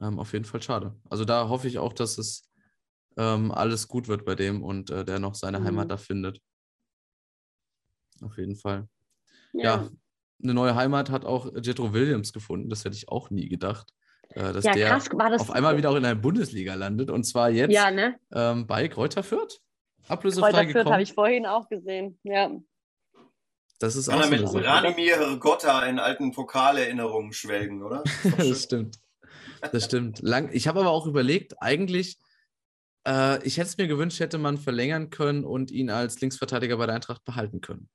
Ähm, auf jeden Fall schade. Also da hoffe ich auch, dass es ähm, alles gut wird bei dem und äh, der noch seine mhm. Heimat da findet. Auf jeden Fall. Ja. ja. eine neue Heimat hat auch Jetro Williams gefunden. Das hätte ich auch nie gedacht. Äh, dass ja, der krass, auf einmal wieder auch in der Bundesliga landet und zwar jetzt ja, ne? ähm, bei Kräuter Fürth. Ablösefrei Kräuter Fürth
habe ich vorhin auch gesehen, ja.
Das ist
Kann
auch
er so mit Ranimir Gotta in alten Pokalerinnerungen schwelgen, oder?
das stimmt. Das stimmt. Lang, ich habe aber auch überlegt, eigentlich, äh, ich hätte es mir gewünscht, hätte man verlängern können und ihn als Linksverteidiger bei der Eintracht behalten können.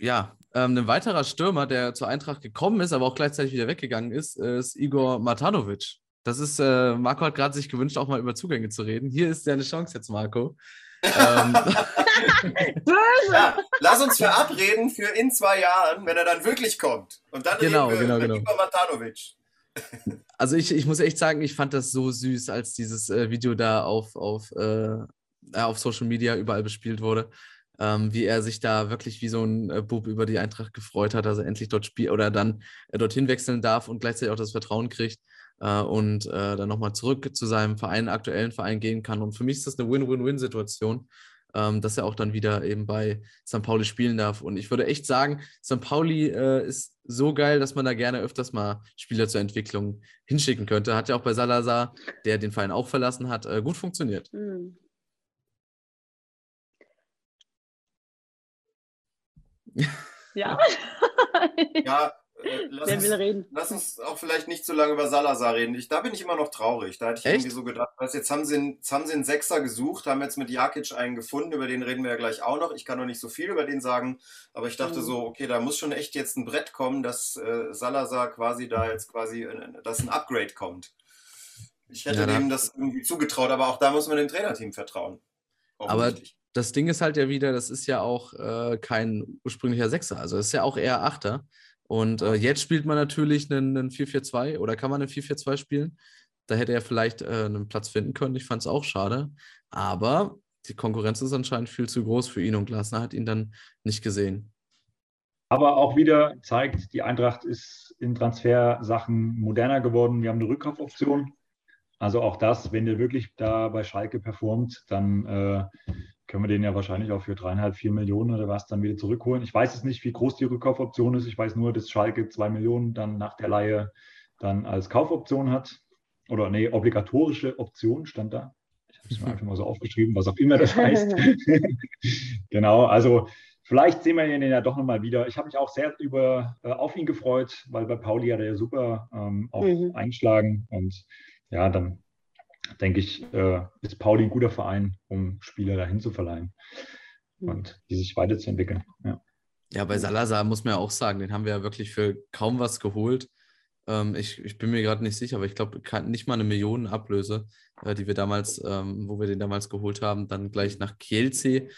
Ja, ähm, ein weiterer Stürmer, der zur Eintracht gekommen ist, aber auch gleichzeitig wieder weggegangen ist, ist Igor Matanovic. Das ist, äh, Marco hat gerade sich gewünscht, auch mal über Zugänge zu reden. Hier ist deine Chance jetzt, Marco. ähm.
Ja, lass uns verabreden für in zwei Jahren, wenn er dann wirklich kommt. Und dann
genau,
reden wir
genau, genau.
Igor Matanovic.
Also ich, ich muss echt sagen, ich fand das so süß, als dieses äh, Video da auf, auf, äh, auf Social Media überall bespielt wurde. Ähm, wie er sich da wirklich wie so ein äh, Bub über die Eintracht gefreut hat, dass er endlich dort spielt oder dann äh, dorthin wechseln darf und gleichzeitig auch das Vertrauen kriegt äh, und äh, dann nochmal zurück zu seinem Verein, aktuellen Verein gehen kann. Und für mich ist das eine Win-Win-Win-Situation ähm, dass er auch dann wieder eben bei St. Pauli spielen darf. Und ich würde echt sagen, St. Pauli äh, ist so geil, dass man da gerne öfters mal Spieler zur Entwicklung hinschicken könnte. Hat ja auch bei Salazar, der den Verein auch verlassen hat, äh, gut funktioniert. Mhm.
Ja.
ja, äh, lass, uns, reden? lass uns auch vielleicht nicht so lange über Salazar reden. Ich, da bin ich immer noch traurig. Da hätte ich Echt? irgendwie so gedacht, was, jetzt, haben sie, jetzt haben sie einen Sechser gesucht, haben jetzt mit Jakic einen gefunden, über den reden wir ja gleich auch noch. Ich kann noch nicht so viel über den sagen, aber ich dachte mhm. so, okay, da muss schon echt jetzt ein Brett kommen, dass äh, Salazar quasi da jetzt quasi, äh, dass ein Upgrade kommt. Ich hätte ja, dem das irgendwie zugetraut, aber auch da muss man dem Trainerteam vertrauen.
Aber. Das Ding ist halt ja wieder, das ist ja auch äh, kein ursprünglicher Sechser, also es ist ja auch eher Achter. Und äh, jetzt spielt man natürlich einen, einen 4-4-2 oder kann man einen 4-4-2 spielen. Da hätte er vielleicht äh, einen Platz finden können. Ich fand es auch schade. Aber die Konkurrenz ist anscheinend viel zu groß für ihn und Glasner hat ihn dann nicht gesehen.
Aber auch wieder zeigt, die Eintracht ist in Transfersachen moderner geworden. Wir haben eine Rückkaufoption. Also auch das, wenn der wirklich da bei Schalke performt, dann äh, können wir den ja wahrscheinlich auch für dreieinhalb, vier Millionen oder was dann wieder zurückholen. Ich weiß es nicht, wie groß die Rückkaufoption ist. Ich weiß nur, dass Schalke zwei Millionen dann nach der Leihe dann als Kaufoption hat. Oder nee, obligatorische Option stand da. Ich habe es mir einfach mal so aufgeschrieben, was auch immer das heißt. genau, also vielleicht sehen wir ihn ja doch nochmal wieder. Ich habe mich auch sehr über, äh, auf ihn gefreut, weil bei Pauli hat er ja super ähm, auch mhm. eingeschlagen und ja, dann denke ich, äh, ist Pauli ein guter Verein, um Spieler dahin zu verleihen hm. und die sich weiterzuentwickeln. Ja.
ja, bei Salazar muss man ja auch sagen, den haben wir ja wirklich für kaum was geholt. Ähm, ich, ich bin mir gerade nicht sicher, aber ich glaube, nicht mal eine Millionenablöse, äh, die wir damals, ähm, wo wir den damals geholt haben, dann gleich nach Kielce,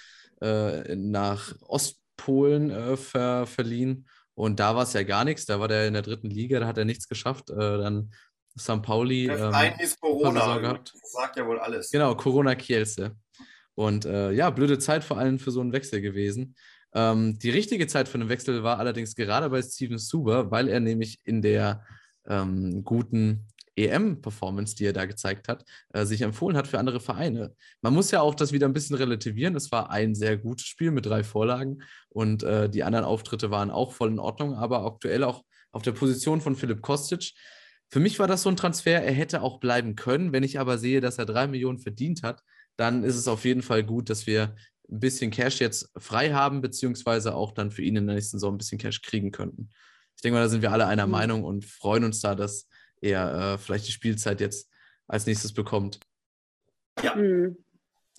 äh, nach Ostpolen äh, ver, verliehen. Und da war es ja gar nichts. Da war der in der dritten Liga, da hat er nichts geschafft. Äh, dann St. Pauli.
Der Verein ähm, ist Corona. Gehabt. Das sagt ja wohl alles.
Genau, Corona Kielce. Und äh, ja, blöde Zeit vor allem für so einen Wechsel gewesen. Ähm, die richtige Zeit für einen Wechsel war allerdings gerade bei Steven Suber, weil er nämlich in der ähm, guten EM-Performance, die er da gezeigt hat, äh, sich empfohlen hat für andere Vereine. Man muss ja auch das wieder ein bisschen relativieren. Es war ein sehr gutes Spiel mit drei Vorlagen und äh, die anderen Auftritte waren auch voll in Ordnung, aber aktuell auch auf der Position von Philipp Kostic für mich war das so ein Transfer, er hätte auch bleiben können. Wenn ich aber sehe, dass er drei Millionen verdient hat, dann ist es auf jeden Fall gut, dass wir ein bisschen Cash jetzt frei haben, beziehungsweise auch dann für ihn in der nächsten Saison ein bisschen Cash kriegen könnten. Ich denke mal, da sind wir alle einer mhm. Meinung und freuen uns da, dass er äh, vielleicht die Spielzeit jetzt als nächstes bekommt.
Ja. Mhm.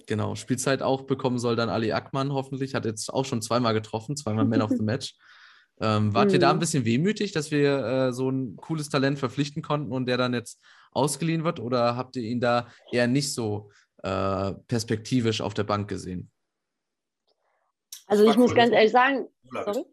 Genau, Spielzeit auch bekommen soll dann Ali Akman hoffentlich. Hat jetzt auch schon zweimal getroffen, zweimal Man of the Match. Ähm, wart mhm. ihr da ein mhm. bisschen wehmütig, dass wir äh, so ein cooles Talent verpflichten konnten und der dann jetzt ausgeliehen wird? Oder habt ihr ihn da eher nicht so äh, perspektivisch auf der Bank gesehen?
Also ich muss ganz ehrlich sagen, sorry?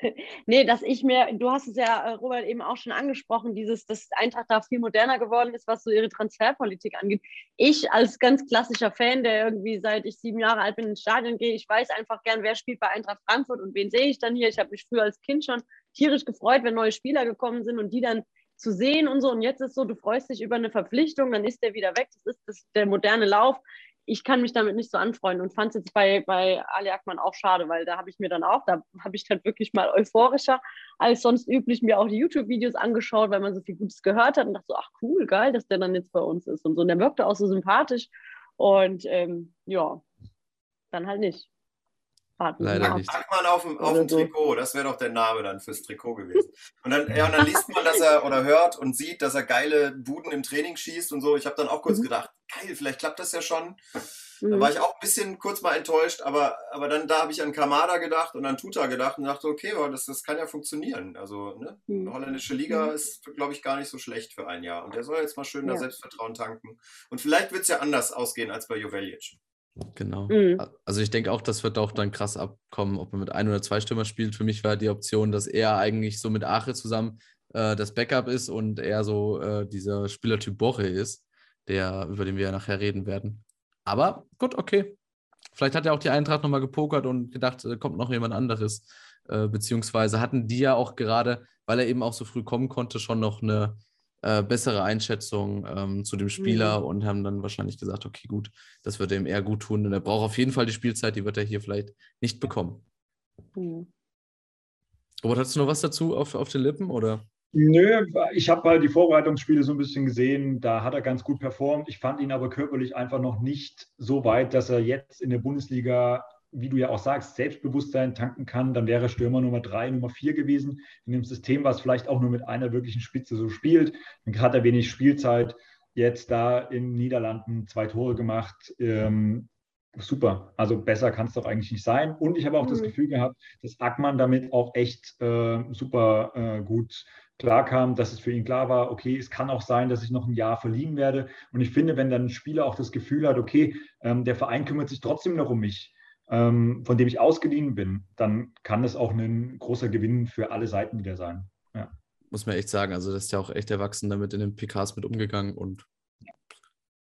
nee, dass ich mir, du hast es ja, äh, Robert, eben auch schon angesprochen, dieses, dass Eintracht da viel moderner geworden ist, was so ihre Transferpolitik angeht. Ich als ganz klassischer Fan, der irgendwie seit ich sieben Jahre alt bin ins Stadion gehe, ich weiß einfach gern, wer spielt bei Eintracht Frankfurt und wen sehe ich dann hier. Ich habe mich früher als Kind schon tierisch gefreut, wenn neue Spieler gekommen sind und die dann zu sehen und so. Und jetzt ist so, du freust dich über eine Verpflichtung, dann ist der wieder weg. Das ist das, der moderne Lauf ich kann mich damit nicht so anfreunden und fand es jetzt bei, bei Ali Akman auch schade, weil da habe ich mir dann auch, da habe ich dann wirklich mal euphorischer als sonst üblich mir auch die YouTube-Videos angeschaut, weil man so viel Gutes gehört hat und dachte so, ach cool, geil, dass der dann jetzt bei uns ist und so. Und der wirkte auch so sympathisch und ähm, ja, dann halt nicht.
Warten Leider nicht.
Ackmann auf dem, auf dem so. Trikot, das wäre doch der Name dann fürs Trikot gewesen. Und dann, ja, und dann liest man, dass er oder hört und sieht, dass er geile Buden im Training schießt und so. Ich habe dann auch kurz mhm. gedacht, geil, vielleicht klappt das ja schon. Mhm. Da war ich auch ein bisschen kurz mal enttäuscht, aber, aber dann da habe ich an Kamada gedacht und an Tuta gedacht und dachte, okay, das, das kann ja funktionieren. Also, ne? Mhm. holländische Liga mhm. ist, glaube ich, gar nicht so schlecht für ein Jahr. Und der soll jetzt mal schön ja. da Selbstvertrauen tanken. Und vielleicht wird es ja anders ausgehen als bei Joveljic.
Genau. Mhm. Also ich denke auch, das wird auch dann krass abkommen, ob man mit ein oder zwei Stürmer spielt. Für mich war die Option, dass er eigentlich so mit Ache zusammen äh, das Backup ist und er so äh, dieser Spielertyp Borre ist, der, über den wir ja nachher reden werden. Aber gut, okay. Vielleicht hat er auch die Eintracht nochmal gepokert und gedacht, äh, kommt noch jemand anderes. Äh, beziehungsweise hatten die ja auch gerade, weil er eben auch so früh kommen konnte, schon noch eine äh, bessere Einschätzung ähm, zu dem Spieler mhm. und haben dann wahrscheinlich gesagt, okay, gut, das wird ihm eher gut tun. Und er braucht auf jeden Fall die Spielzeit, die wird er hier vielleicht nicht bekommen. Mhm. Robert, hast du noch was dazu auf, auf den Lippen? Oder?
Nö, ich habe halt die Vorbereitungsspiele so ein bisschen gesehen, da hat er ganz gut performt. Ich fand ihn aber körperlich einfach noch nicht so weit, dass er jetzt in der Bundesliga wie du ja auch sagst, Selbstbewusstsein tanken kann, dann wäre Stürmer Nummer drei, Nummer vier gewesen. In dem System, was vielleicht auch nur mit einer wirklichen Spitze so spielt. Dann hat er wenig Spielzeit. Jetzt da in Niederlanden zwei Tore gemacht. Ähm, super. Also besser kann es doch eigentlich nicht sein. Und ich habe auch mhm. das Gefühl gehabt, dass Ackmann damit auch echt äh, super äh, gut klarkam, dass es für ihn klar war, okay, es kann auch sein, dass ich noch ein Jahr verliehen werde. Und ich finde, wenn dann ein Spieler auch das Gefühl hat, okay, ähm, der Verein kümmert sich trotzdem noch um mich, ähm, von dem ich ausgeliehen bin, dann kann das auch ein großer Gewinn für alle Seiten wieder sein. Ja.
Muss man echt sagen, also das ist ja auch echt erwachsen damit in den PKs mit umgegangen und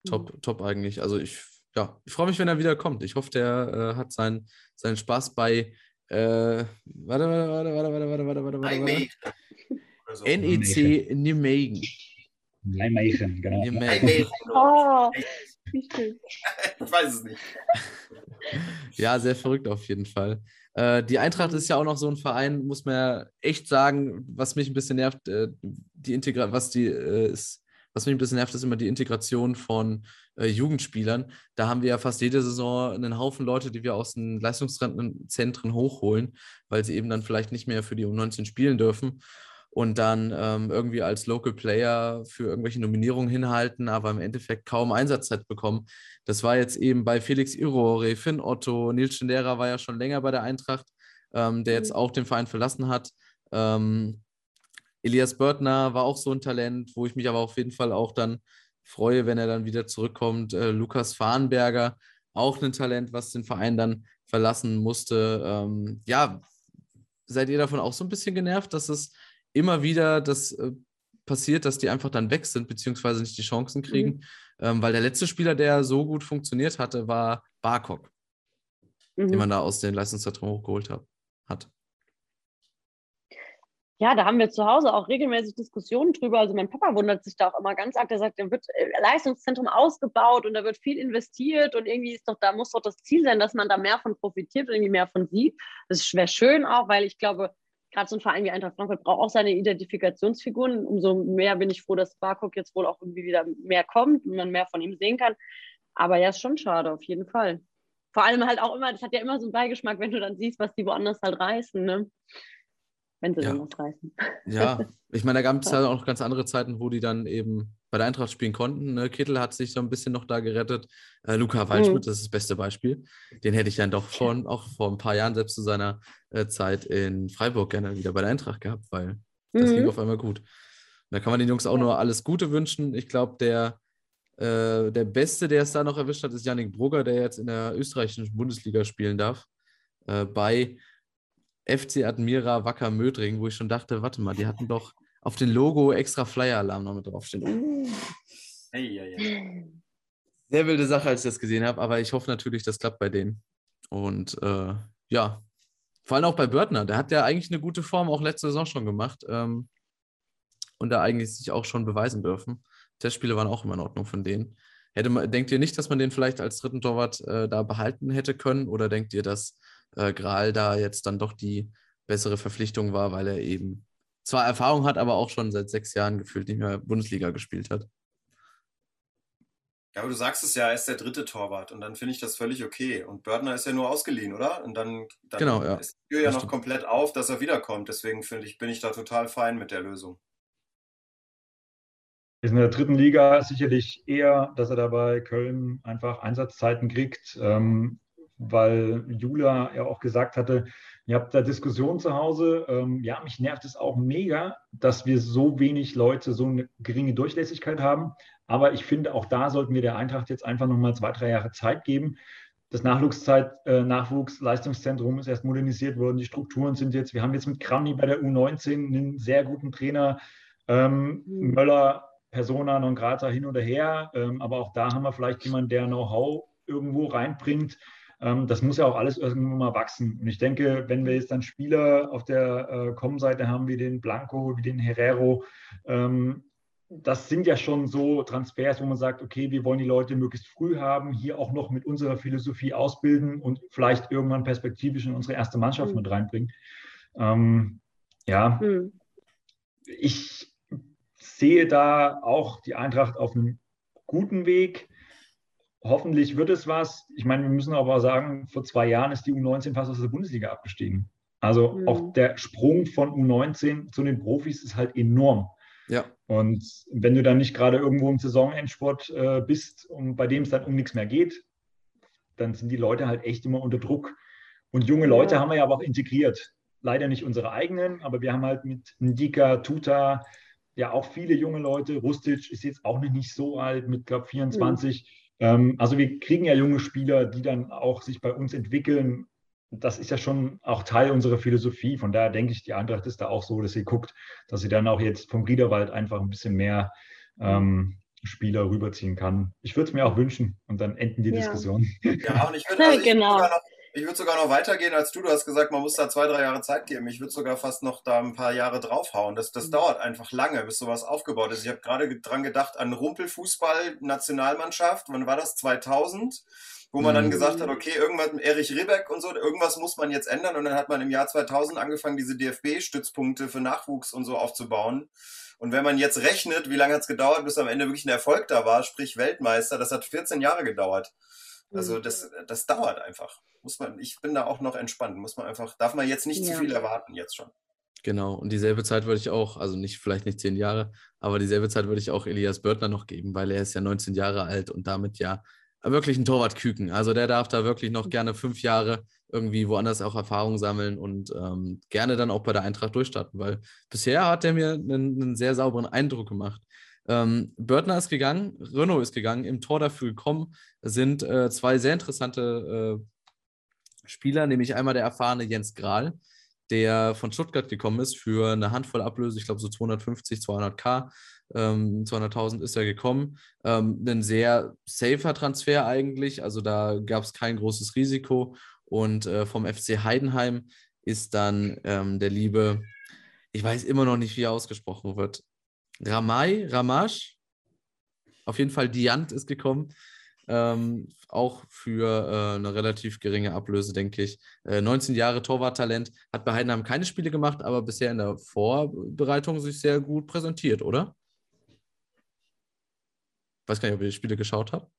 top, mhm. top eigentlich. Also ich, ja, ich freue mich, wenn er wieder kommt. Ich hoffe, der äh, hat sein, seinen Spaß bei äh, warte, warte, warte, warte, warte, warte, warte, warte, warte, warte. So. NEC Nijmegen.
Nijmegen, genau.
Nijmegen. Oh, ich weiß es nicht.
ja, sehr verrückt auf jeden Fall. Äh, die Eintracht ist ja auch noch so ein Verein, muss man ja echt sagen, was mich ein bisschen nervt, äh, die Integra was die äh, ist, was mich ein bisschen nervt, ist immer die Integration von Jugendspielern. Da haben wir ja fast jede Saison einen Haufen Leute, die wir aus den Leistungszentren hochholen, weil sie eben dann vielleicht nicht mehr für die U19 spielen dürfen und dann ähm, irgendwie als Local Player für irgendwelche Nominierungen hinhalten, aber im Endeffekt kaum Einsatzzeit bekommen. Das war jetzt eben bei Felix Irore, Finn Otto, Nils Schindera war ja schon länger bei der Eintracht, ähm, der jetzt mhm. auch den Verein verlassen hat. Ähm, Elias Börtner war auch so ein Talent, wo ich mich aber auf jeden Fall auch dann freue, wenn er dann wieder zurückkommt. Äh, Lukas Fahrenberger, auch ein Talent, was den Verein dann verlassen musste. Ähm, ja, seid ihr davon auch so ein bisschen genervt, dass es immer wieder das äh, passiert, dass die einfach dann weg sind, beziehungsweise nicht die Chancen kriegen. Mhm. Ähm, weil der letzte Spieler, der so gut funktioniert hatte, war Barkok, mhm. den man da aus den Leistungszentren hochgeholt hat. hat.
Ja, da haben wir zu Hause auch regelmäßig Diskussionen drüber. Also mein Papa wundert sich da auch immer ganz arg. Der sagt, da wird äh, Leistungszentrum ausgebaut und da wird viel investiert und irgendwie ist doch, da muss doch das Ziel sein, dass man da mehr von profitiert und irgendwie mehr von sieht. Das wäre schön auch, weil ich glaube, gerade so ein Verein wie Eintracht Frankfurt braucht auch seine Identifikationsfiguren. Umso mehr bin ich froh, dass Barkok jetzt wohl auch irgendwie wieder mehr kommt und man mehr von ihm sehen kann. Aber ja, ist schon schade, auf jeden Fall. Vor allem halt auch immer, das hat ja immer so einen Beigeschmack, wenn du dann siehst, was die woanders halt reißen, ne? Wenn sie ja. dann noch reißen.
Ja, ich meine, da gab es ja auch ganz andere Zeiten, wo die dann eben bei der Eintracht spielen konnten. Ne? Kittel hat sich so ein bisschen noch da gerettet. Äh, Luca Waldschmidt, mhm. das ist das beste Beispiel. Den hätte ich dann doch schon auch vor ein paar Jahren, selbst zu seiner äh, Zeit in Freiburg, gerne wieder bei der Eintracht gehabt, weil das mhm. ging auf einmal gut. Und da kann man den Jungs auch nur alles Gute wünschen. Ich glaube, der, äh, der Beste, der es da noch erwischt hat, ist Yannick Brugger, der jetzt in der österreichischen Bundesliga spielen darf. Äh, bei FC Admira Wacker Mödring, wo ich schon dachte, warte mal, die hatten doch auf dem Logo extra Flyer-Alarm noch mit draufstehen. Uh. Hey, hey, hey. Sehr wilde Sache, als ich das gesehen habe, aber ich hoffe natürlich, das klappt bei denen. Und äh, ja, vor allem auch bei Börtner. Der hat ja eigentlich eine gute Form auch letzte Saison schon gemacht ähm, und da eigentlich sich auch schon beweisen dürfen. Testspiele waren auch immer in Ordnung von denen. Hätte man, denkt ihr nicht, dass man den vielleicht als dritten Torwart äh, da behalten hätte können? Oder denkt ihr, dass äh, Gral da jetzt dann doch die bessere Verpflichtung war, weil er eben zwar Erfahrung hat, aber auch schon seit sechs Jahren gefühlt nicht mehr Bundesliga gespielt hat.
Ja, aber du sagst es ja, er ist der dritte Torwart und dann finde ich das völlig okay. Und Bördner ist ja nur ausgeliehen, oder? Und dann, dann
genau, ja.
ist die Tür ja noch komplett auf, dass er wiederkommt. Deswegen finde ich, bin ich da total fein mit der Lösung.
Ist in der dritten Liga sicherlich eher, dass er dabei Köln einfach Einsatzzeiten kriegt, ähm, weil Jula ja auch gesagt hatte, Ihr habt da Diskussionen zu Hause. Ähm, ja, mich nervt es auch mega, dass wir so wenig Leute, so eine geringe Durchlässigkeit haben. Aber ich finde, auch da sollten wir der Eintracht jetzt einfach nochmal zwei, drei Jahre Zeit geben. Das Nachwuchszeit, äh, Nachwuchsleistungszentrum ist erst modernisiert worden. Die Strukturen sind jetzt, wir haben jetzt mit Kramny bei der U19 einen sehr guten Trainer. Ähm, mhm. Möller, Persona non grata hin oder her. Ähm, aber auch da haben wir vielleicht jemanden, der Know-how irgendwo reinbringt. Ähm, das muss ja auch alles irgendwann mal wachsen. Und ich denke, wenn wir jetzt dann Spieler auf der äh, Com-Seite haben, wie den Blanco, wie den Herrero, ähm, das sind ja schon so Transfers, wo man sagt, okay, wir wollen die Leute möglichst früh haben, hier auch noch mit unserer Philosophie ausbilden und vielleicht irgendwann perspektivisch in unsere erste Mannschaft mhm. mit reinbringen. Ähm, ja, mhm. ich sehe da auch die Eintracht auf einem guten Weg. Hoffentlich wird es was. Ich meine, wir müssen aber sagen, vor zwei Jahren ist die U19 fast aus der Bundesliga abgestiegen. Also mhm. auch der Sprung von U19 zu den Profis ist halt enorm. Ja. Und wenn du dann nicht gerade irgendwo im Saisonendsport äh, bist und bei dem es dann um nichts mehr geht, dann sind die Leute halt echt immer unter Druck. Und junge Leute ja. haben wir ja aber auch integriert. Leider nicht unsere eigenen, aber wir haben halt mit Ndika, Tuta, ja auch viele junge Leute. Rustic ist jetzt auch nicht so alt, mit, glaube 24. Mhm. Ähm, also wir kriegen ja junge Spieler, die dann auch sich bei uns entwickeln. Das ist ja schon auch Teil unserer Philosophie. Von daher denke ich, die Eintracht ist da auch so, dass sie guckt, dass sie dann auch jetzt vom Riederwald einfach ein bisschen mehr ähm, Spieler rüberziehen kann. Ich würde es mir auch wünschen und dann enden die ja. Diskussionen. Ja, und
ich würde also genau. würd ich würde sogar noch weitergehen als du. Du hast gesagt, man muss da zwei, drei Jahre Zeit geben. Ich würde sogar fast noch da ein paar Jahre draufhauen. Das, das mhm. dauert einfach lange, bis sowas aufgebaut ist. Ich habe gerade dran gedacht an Rumpelfußball-Nationalmannschaft. Wann war das? 2000? Wo man dann mhm. gesagt hat, okay, irgendwas mit Erich Ribbeck und so, irgendwas muss man jetzt ändern. Und dann hat man im Jahr 2000 angefangen, diese DFB-Stützpunkte für Nachwuchs und so aufzubauen. Und wenn man jetzt rechnet, wie lange hat es gedauert, bis am Ende wirklich ein Erfolg da war, sprich Weltmeister, das hat 14 Jahre gedauert. Also mhm. das, das dauert einfach. Muss man, ich bin da auch noch entspannt. Muss man einfach, darf man jetzt nicht ja. zu viel erwarten, jetzt schon.
Genau, und dieselbe Zeit würde ich auch, also nicht vielleicht nicht zehn Jahre, aber dieselbe Zeit würde ich auch Elias Börtner noch geben, weil er ist ja 19 Jahre alt und damit ja wirklich ein Torwartküken. Also der darf da wirklich noch mhm. gerne fünf Jahre irgendwie woanders auch Erfahrung sammeln und ähm, gerne dann auch bei der Eintracht durchstarten, weil bisher hat er mir einen, einen sehr sauberen Eindruck gemacht. Ähm, Börtner ist gegangen, Renault ist gegangen, im Tor dafür gekommen sind äh, zwei sehr interessante äh, Spieler, nämlich einmal der erfahrene Jens Grahl, der von Stuttgart gekommen ist für eine Handvoll Ablöse, ich glaube so 250, 200k, ähm, 200.000 ist er gekommen. Ähm, ein sehr safer Transfer eigentlich, also da gab es kein großes Risiko. Und äh, vom FC Heidenheim ist dann ähm, der liebe, ich weiß immer noch nicht, wie er ausgesprochen wird, Ramai, Ramash, auf jeden Fall Diant ist gekommen. Ähm, auch für äh, eine relativ geringe Ablöse, denke ich. Äh, 19 Jahre Torwarttalent, hat bei Heidenheim keine Spiele gemacht, aber bisher in der Vorbereitung sich sehr gut präsentiert, oder? Weiß gar nicht, ob ihr die Spiele geschaut habt.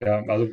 Ja, also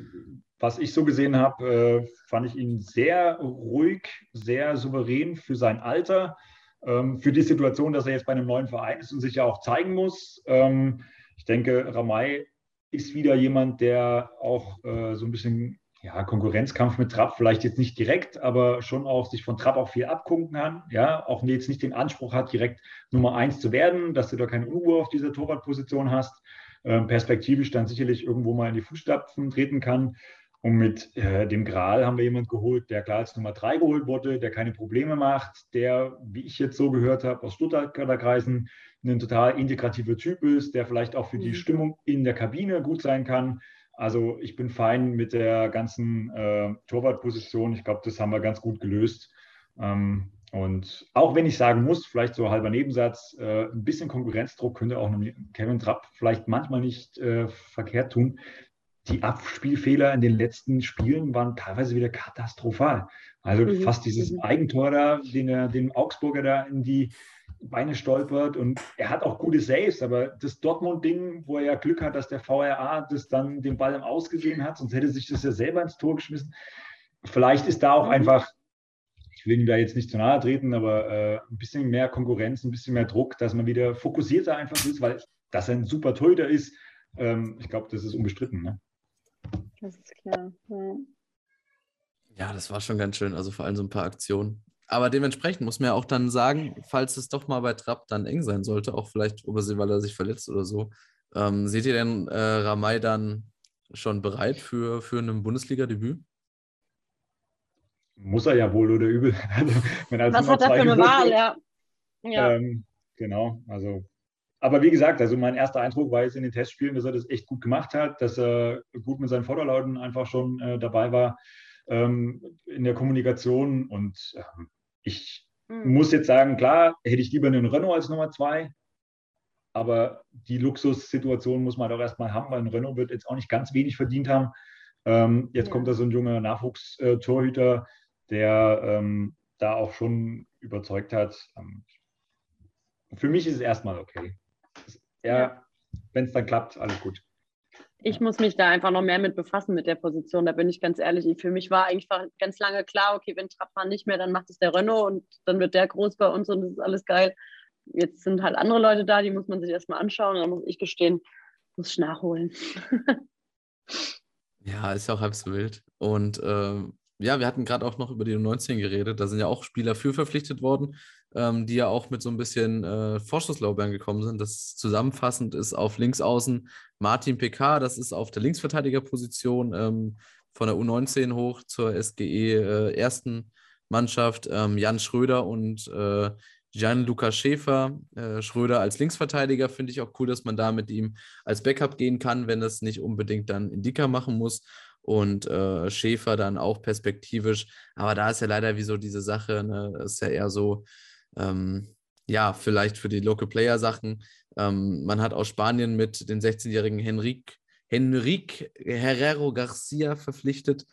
was ich so gesehen habe, äh, fand ich ihn sehr ruhig, sehr souverän für sein Alter für die Situation, dass er jetzt bei einem neuen Verein ist und sich ja auch zeigen muss. Ähm, ich denke, Ramay ist wieder jemand, der auch äh, so ein bisschen ja, Konkurrenzkampf mit Trapp, vielleicht jetzt nicht direkt, aber schon auch sich von Trapp auch viel abgucken kann. Ja, auch jetzt nicht den Anspruch hat, direkt Nummer eins zu werden, dass du da keine Unruhe auf dieser Torwartposition hast. Ähm, perspektivisch dann sicherlich irgendwo mal in die Fußstapfen treten kann. Und mit äh, dem Gral haben wir jemanden geholt, der klar als Nummer drei geholt wurde, der keine Probleme macht, der, wie ich jetzt so gehört habe, aus Stuttgarter Kreisen ein total integrativer Typ ist, der vielleicht auch für die mhm. Stimmung in der Kabine gut sein kann. Also ich bin fein mit der ganzen äh, Torwartposition. Ich glaube, das haben wir ganz gut gelöst. Ähm, und auch wenn ich sagen muss, vielleicht so halber Nebensatz, äh, ein bisschen Konkurrenzdruck könnte auch Kevin Trapp vielleicht manchmal nicht äh, verkehrt tun die Abspielfehler in den letzten Spielen waren teilweise wieder katastrophal. Also mhm. fast dieses mhm. Eigentor da, den er den Augsburger da in die Beine stolpert und er hat auch gute Saves, aber das Dortmund-Ding, wo er ja Glück hat, dass der VRA das dann den Ball im Ausgesehen hat, sonst hätte sich das ja selber ins Tor geschmissen. Vielleicht ist da auch mhm. einfach, ich will ihm da jetzt nicht zu nahe treten, aber äh, ein bisschen mehr Konkurrenz, ein bisschen mehr Druck, dass man wieder fokussierter einfach ist, weil dass er ein super Torhüter ist, ähm, ich glaube, das ist unbestritten. Ne?
Das ist klar. Ja. ja, das war schon ganz schön. Also vor allem so ein paar Aktionen. Aber dementsprechend muss man ja auch dann sagen, falls es doch mal bei Trapp dann eng sein sollte, auch vielleicht, weil er sich verletzt oder so, ähm, seht ihr denn äh, Ramay dann schon bereit für, für ein Bundesliga-Debüt?
Muss er ja wohl oder übel.
Also, Was hat er für eine Wahl, ja.
ja. Ähm, genau, also aber wie gesagt, also mein erster Eindruck war jetzt in den Testspielen, dass er das echt gut gemacht hat, dass er gut mit seinen Vorderlauten einfach schon äh, dabei war ähm, in der Kommunikation. Und ähm, ich mhm. muss jetzt sagen, klar, hätte ich lieber einen Renault als Nummer zwei. Aber die Luxussituation muss man doch erstmal haben, weil ein Renault wird jetzt auch nicht ganz wenig verdient haben. Ähm, jetzt ja. kommt da so ein junger Nachwuchstorhüter, der ähm, da auch schon überzeugt hat. Ähm, für mich ist es erstmal okay ja, wenn es dann klappt, alles gut.
Ich muss mich da einfach noch mehr mit befassen mit der Position, da bin ich ganz ehrlich. Für mich war eigentlich ganz lange klar, okay, wenn Trappmann nicht mehr, dann macht es der Renault und dann wird der groß bei uns und das ist alles geil. Jetzt sind halt andere Leute da, die muss man sich erstmal anschauen. Da muss ich gestehen, muss ich nachholen.
ja, ist ja auch halb so wild. Und äh, ja, wir hatten gerade auch noch über die U19 geredet. Da sind ja auch Spieler für verpflichtet worden, ähm, die ja auch mit so ein bisschen äh, Vorschusslaubeeren gekommen sind. Das zusammenfassend ist auf Linksaußen Martin PK, das ist auf der Linksverteidigerposition ähm, von der U19 hoch zur SGE äh, ersten Mannschaft. Ähm, Jan Schröder und äh, Gianluca Schäfer, äh, Schröder als Linksverteidiger, finde ich auch cool, dass man da mit ihm als Backup gehen kann, wenn das nicht unbedingt dann Indika machen muss. Und äh, Schäfer dann auch perspektivisch. Aber da ist ja leider wie so diese Sache, ne, ist ja eher so, ähm, ja, vielleicht für die Local Player Sachen. Ähm, man hat aus Spanien mit den 16-jährigen Henrik, Henrik Herrero Garcia verpflichtet,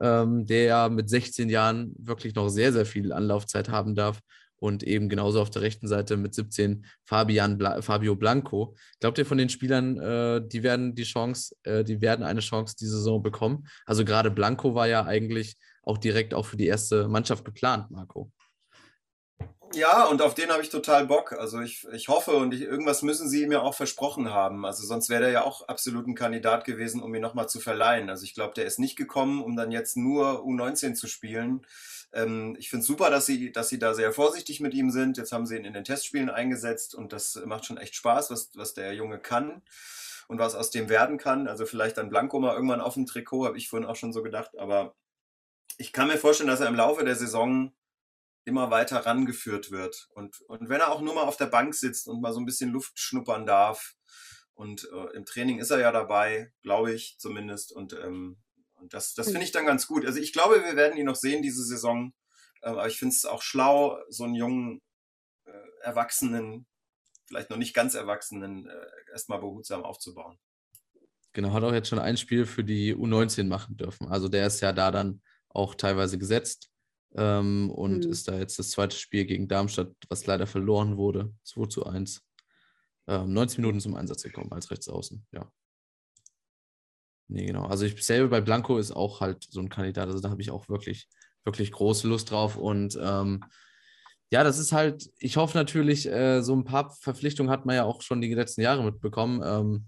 ähm, der ja mit 16 Jahren wirklich noch sehr, sehr viel Anlaufzeit haben darf und eben genauso auf der rechten Seite mit 17 Fabian Bla Fabio Blanco. Glaubt ihr von den Spielern, äh, die werden die Chance, äh, die werden eine Chance diese Saison bekommen? Also gerade Blanco war ja eigentlich auch direkt auch für die erste Mannschaft geplant, Marco.
Ja, und auf den habe ich total Bock. Also ich, ich hoffe und ich, irgendwas müssen sie mir auch versprochen haben. Also sonst wäre der ja auch absolut ein Kandidat gewesen, um ihn nochmal zu verleihen. Also ich glaube, der ist nicht gekommen, um dann jetzt nur U19 zu spielen. Ähm, ich finde es super, dass sie, dass sie da sehr vorsichtig mit ihm sind. Jetzt haben sie ihn in den Testspielen eingesetzt und das macht schon echt Spaß, was, was der Junge kann und was aus dem werden kann. Also vielleicht dann Blanco mal irgendwann auf dem Trikot, habe ich vorhin auch schon so gedacht. Aber ich kann mir vorstellen, dass er im Laufe der Saison immer weiter rangeführt wird. Und, und wenn er auch nur mal auf der Bank sitzt und mal so ein bisschen Luft schnuppern darf, und äh, im Training ist er ja dabei, glaube ich zumindest. Und ähm, und das, das finde ich dann ganz gut. Also ich glaube, wir werden ihn noch sehen diese Saison. Ähm, aber ich finde es auch schlau, so einen jungen, äh, Erwachsenen, vielleicht noch nicht ganz Erwachsenen, äh, erstmal behutsam aufzubauen.
Genau, hat auch jetzt schon ein Spiel für die U19 machen dürfen. Also der ist ja da dann auch teilweise gesetzt ähm, und mhm. ist da jetzt das zweite Spiel gegen Darmstadt, was leider verloren wurde, 2 zu 1. Ähm, 19 Minuten zum Einsatz gekommen als Rechtsaußen, ja. Nee, genau. Also ich selber bei Blanco ist auch halt so ein Kandidat. Also da habe ich auch wirklich, wirklich große Lust drauf. Und ähm, ja, das ist halt, ich hoffe natürlich, äh, so ein paar Verpflichtungen hat man ja auch schon die letzten Jahre mitbekommen. Ähm,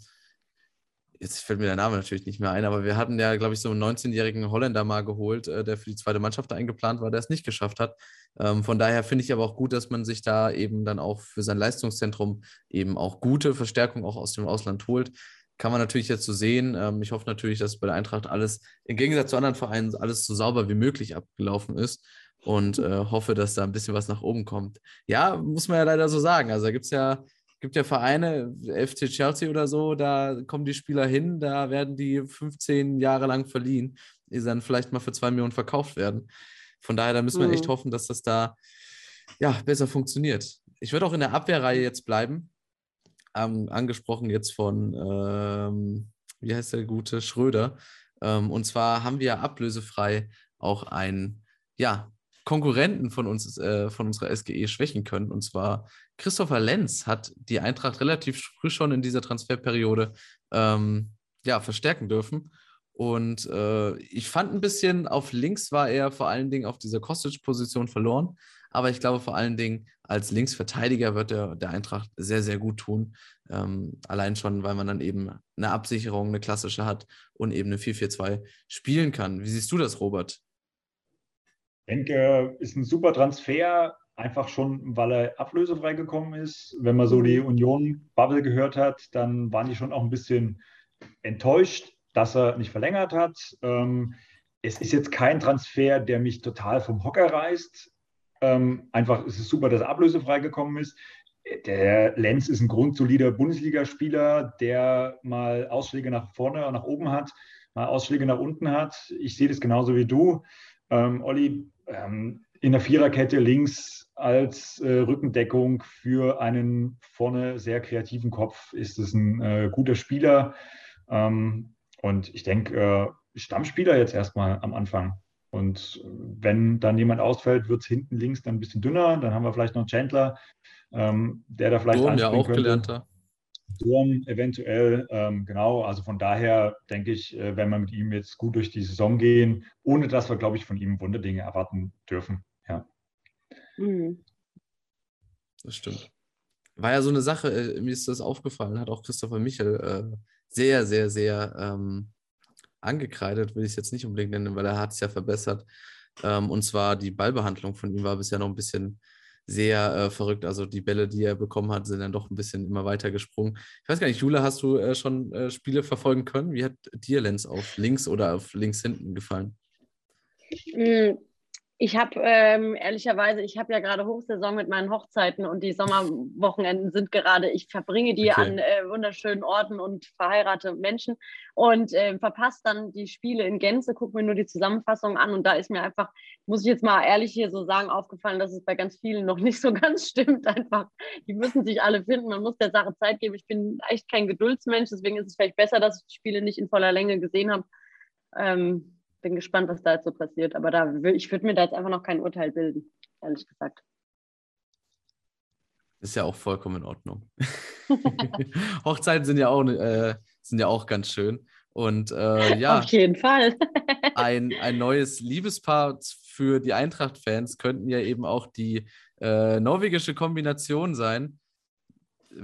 jetzt fällt mir der Name natürlich nicht mehr ein, aber wir hatten ja, glaube ich, so einen 19-jährigen Holländer mal geholt, äh, der für die zweite Mannschaft eingeplant war, der es nicht geschafft hat. Ähm, von daher finde ich aber auch gut, dass man sich da eben dann auch für sein Leistungszentrum eben auch gute Verstärkung auch aus dem Ausland holt kann man natürlich jetzt so sehen. Ähm, ich hoffe natürlich, dass bei der Eintracht alles im Gegensatz zu anderen Vereinen alles so sauber wie möglich abgelaufen ist und äh, hoffe, dass da ein bisschen was nach oben kommt. Ja, muss man ja leider so sagen. Also da gibt es ja, gibt ja Vereine, FC Chelsea oder so, da kommen die Spieler hin, da werden die 15 Jahre lang verliehen, die dann vielleicht mal für zwei Millionen verkauft werden. Von daher, da müssen wir mhm. echt hoffen, dass das da ja, besser funktioniert. Ich würde auch in der Abwehrreihe jetzt bleiben ähm, angesprochen jetzt von, ähm, wie heißt der gute, Schröder. Ähm, und zwar haben wir
ablösefrei
auch einen, ja, Konkurrenten von uns, äh, von unserer SGE schwächen können. Und zwar Christopher Lenz hat die Eintracht relativ früh schon in dieser Transferperiode ähm, ja, verstärken dürfen. Und äh, ich fand ein bisschen, auf links war er vor allen Dingen auf dieser Kostic-Position verloren. Aber ich glaube vor allen Dingen, als Linksverteidiger wird er der Eintracht sehr, sehr gut tun. Ähm, allein schon, weil man dann eben eine Absicherung, eine klassische hat und eben eine 4-4-2 spielen kann. Wie siehst du das, Robert?
Ich denke, ist ein super Transfer, einfach schon, weil er ablösefrei gekommen ist. Wenn man so die Union-Bubble gehört hat, dann waren die schon auch ein bisschen enttäuscht, dass er nicht verlängert hat. Ähm, es ist jetzt kein Transfer, der mich total vom Hocker reißt. Ähm, einfach es ist super, dass er ablösefrei gekommen ist. Der Lenz ist ein grundsolider Bundesligaspieler, der mal Ausschläge nach vorne nach oben hat, mal Ausschläge nach unten hat. Ich sehe das genauso wie du. Ähm, Olli, ähm, in der Viererkette links als äh, Rückendeckung für einen vorne sehr kreativen Kopf ist es ein äh, guter Spieler. Ähm, und ich denke, äh, Stammspieler jetzt erstmal am Anfang. Und wenn dann jemand ausfällt, wird es hinten links dann ein bisschen dünner. Dann haben wir vielleicht noch Chandler, ähm, der da vielleicht
Dom, ja auch könnte. gelernter.
Sturm eventuell, ähm, genau. Also von daher denke ich, äh, wenn wir mit ihm jetzt gut durch die Saison gehen, ohne dass wir, glaube ich, von ihm Wunderdinge erwarten dürfen. Ja. Mhm.
Das stimmt. War ja so eine Sache, äh, mir ist das aufgefallen, hat auch Christopher Michel äh, sehr, sehr, sehr ähm, angekreidet, will ich es jetzt nicht unbedingt nennen, weil er hat es ja verbessert. Ähm, und zwar die Ballbehandlung von ihm war bisher noch ein bisschen sehr äh, verrückt. Also die Bälle, die er bekommen hat, sind dann doch ein bisschen immer weiter gesprungen. Ich weiß gar nicht, Jule, hast du äh, schon äh, Spiele verfolgen können? Wie hat dir Lenz auf links oder auf links hinten gefallen?
Ich habe ähm, ehrlicherweise, ich habe ja gerade Hochsaison mit meinen Hochzeiten und die Sommerwochenenden sind gerade, ich verbringe die okay. an äh, wunderschönen Orten und verheirate Menschen und äh, verpasse dann die Spiele in Gänze, gucke mir nur die Zusammenfassung an und da ist mir einfach, muss ich jetzt mal ehrlich hier so sagen, aufgefallen, dass es bei ganz vielen noch nicht so ganz stimmt. Einfach, die müssen sich alle finden, man muss der Sache Zeit geben. Ich bin echt kein Geduldsmensch, deswegen ist es vielleicht besser, dass ich die Spiele nicht in voller Länge gesehen habe. Ähm, bin gespannt, was da jetzt so passiert. Aber da, ich würde mir da jetzt einfach noch kein Urteil bilden, ehrlich gesagt.
Ist ja auch vollkommen in Ordnung. Hochzeiten sind ja auch, äh, sind ja auch ganz schön. Und äh, ja.
Auf jeden Fall.
ein, ein neues Liebespaar für die Eintracht-Fans könnten ja eben auch die äh, norwegische Kombination sein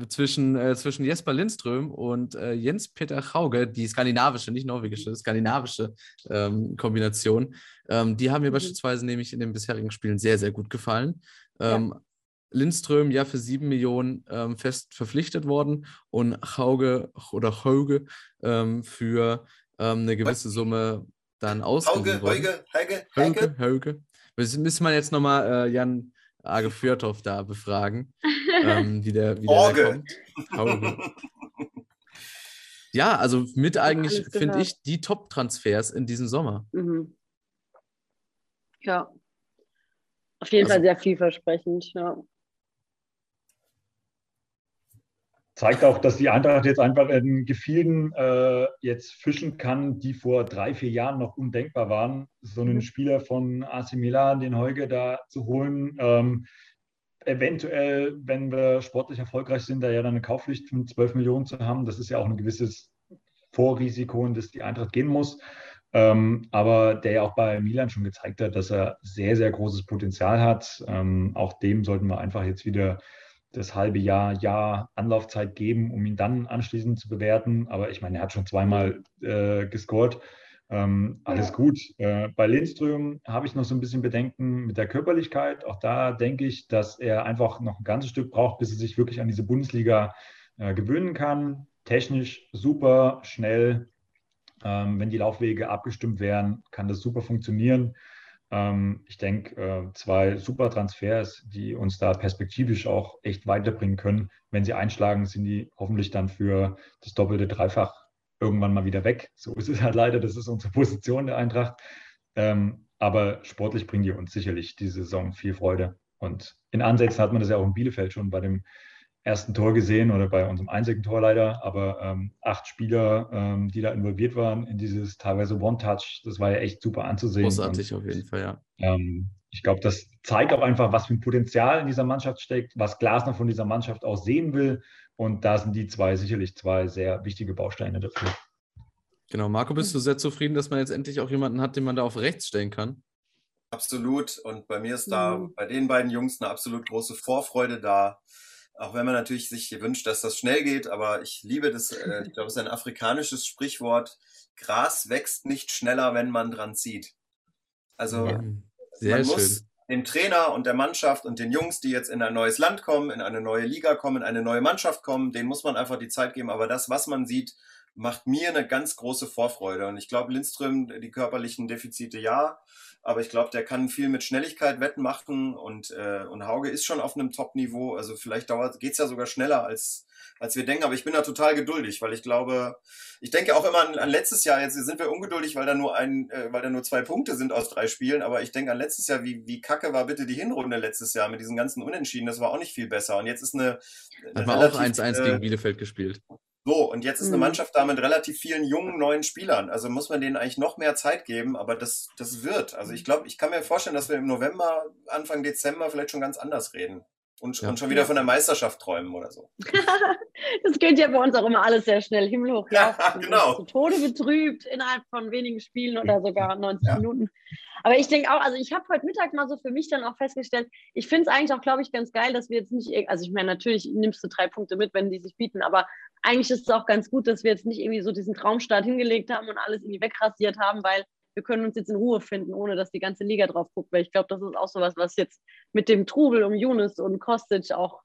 zwischen, äh, zwischen Jesper Lindström und äh, Jens-Peter Hauge, die skandinavische, nicht norwegische, skandinavische ähm, Kombination. Ähm, die haben mir mhm. beispielsweise nämlich in den bisherigen Spielen sehr, sehr gut gefallen. Ähm, ja. Lindström ja für sieben Millionen ähm, fest verpflichtet worden und Hauge oder Hauge ähm, für ähm, eine gewisse Summe dann ausgegeben worden. Hauge, Hauge, Hauge, Hauge. Hauge. Müssen wir jetzt nochmal äh, Jan Arge Fjordhoff da befragen, ähm, wie der, wie der kommt. Ja, also mit eigentlich, finde ich, die Top-Transfers in diesem Sommer. Mhm.
Ja. Auf jeden also, Fall sehr vielversprechend, ja.
Zeigt auch, dass die Eintracht jetzt einfach in Gefilden äh, jetzt fischen kann, die vor drei, vier Jahren noch undenkbar waren. So einen mhm. Spieler von AC Milan, den Heuge da zu holen. Ähm, eventuell, wenn wir sportlich erfolgreich sind, da ja dann eine Kaufpflicht von 12 Millionen zu haben. Das ist ja auch ein gewisses Vorrisiko, in das die Eintracht gehen muss. Ähm, aber der ja auch bei Milan schon gezeigt hat, dass er sehr, sehr großes Potenzial hat. Ähm, auch dem sollten wir einfach jetzt wieder das halbe Jahr, Jahr Anlaufzeit geben, um ihn dann anschließend zu bewerten. Aber ich meine, er hat schon zweimal äh, gescored. Ähm, alles gut. Äh, bei Lindström habe ich noch so ein bisschen Bedenken mit der Körperlichkeit. Auch da denke ich, dass er einfach noch ein ganzes Stück braucht, bis er sich wirklich an diese Bundesliga äh, gewöhnen kann. Technisch super, schnell. Ähm, wenn die Laufwege abgestimmt werden, kann das super funktionieren. Ähm, ich denke, äh, zwei super Transfers, die uns da perspektivisch auch echt weiterbringen können. Wenn sie einschlagen, sind die hoffentlich dann für das doppelte Dreifach irgendwann mal wieder weg. So ist es halt leider, das ist unsere Position der Eintracht. Ähm, aber sportlich bringen die uns sicherlich diese Saison viel Freude. Und in Ansätzen hat man das ja auch in Bielefeld schon bei dem ersten Tor gesehen oder bei unserem einzigen Tor leider, aber ähm, acht Spieler, ähm, die da involviert waren in dieses teilweise One-Touch, das war ja echt super anzusehen.
Großartig Und, auf jeden Fall, ja.
Ähm, ich glaube, das zeigt auch einfach, was für ein Potenzial in dieser Mannschaft steckt, was Glasner von dieser Mannschaft auch sehen will. Und da sind die zwei sicherlich zwei sehr wichtige Bausteine dafür.
Genau, Marco, bist du sehr zufrieden, dass man jetzt endlich auch jemanden hat, den man da auf rechts stellen kann?
Absolut. Und bei mir ist da mhm. bei den beiden Jungs eine absolut große Vorfreude da. Auch wenn man natürlich sich wünscht, dass das schnell geht, aber ich liebe das, äh, ich glaube, es ist ein afrikanisches Sprichwort. Gras wächst nicht schneller, wenn man dran zieht. Also ja, man muss dem Trainer und der Mannschaft und den Jungs, die jetzt in ein neues Land kommen, in eine neue Liga kommen, in eine neue Mannschaft kommen, denen muss man einfach die Zeit geben. Aber das, was man sieht, macht mir eine ganz große Vorfreude. Und ich glaube, Lindström, die körperlichen Defizite ja, aber ich glaube, der kann viel mit Schnelligkeit wettmachen und, äh, und Hauge ist schon auf einem Top-Niveau. Also vielleicht dauert, geht's ja sogar schneller als, als wir denken, aber ich bin da total geduldig, weil ich glaube, ich denke auch immer an, an letztes Jahr, jetzt sind wir ungeduldig, weil da nur ein, äh, weil da nur zwei Punkte sind aus drei Spielen, aber ich denke an letztes Jahr, wie, wie kacke war bitte die Hinrunde letztes Jahr mit diesen ganzen Unentschieden, das war auch nicht viel besser. Und jetzt ist eine.
eine Hat man auch 1-1 äh, gegen Bielefeld gespielt.
So, und jetzt ist eine mhm. Mannschaft da mit relativ vielen jungen, neuen Spielern. Also muss man denen eigentlich noch mehr Zeit geben, aber das, das wird. Also ich glaube, ich kann mir vorstellen, dass wir im November, Anfang Dezember vielleicht schon ganz anders reden. und, ja. und schon wieder von der Meisterschaft träumen oder so.
das geht ja bei uns auch immer alles sehr schnell himmelhoch.
Ja, genau.
Zu Tode betrübt innerhalb von wenigen Spielen oder sogar 90 ja. Minuten. Aber ich denke auch, also ich habe heute Mittag mal so für mich dann auch festgestellt, ich finde es eigentlich auch, glaube ich, ganz geil, dass wir jetzt nicht, also ich meine, natürlich nimmst du drei Punkte mit, wenn die sich bieten, aber eigentlich ist es auch ganz gut, dass wir jetzt nicht irgendwie so diesen Traumstart hingelegt haben und alles irgendwie wegrasiert haben, weil wir können uns jetzt in Ruhe finden, ohne dass die ganze Liga drauf guckt, weil ich glaube, das ist auch sowas, was jetzt mit dem Trubel um Younes und Kostic auch,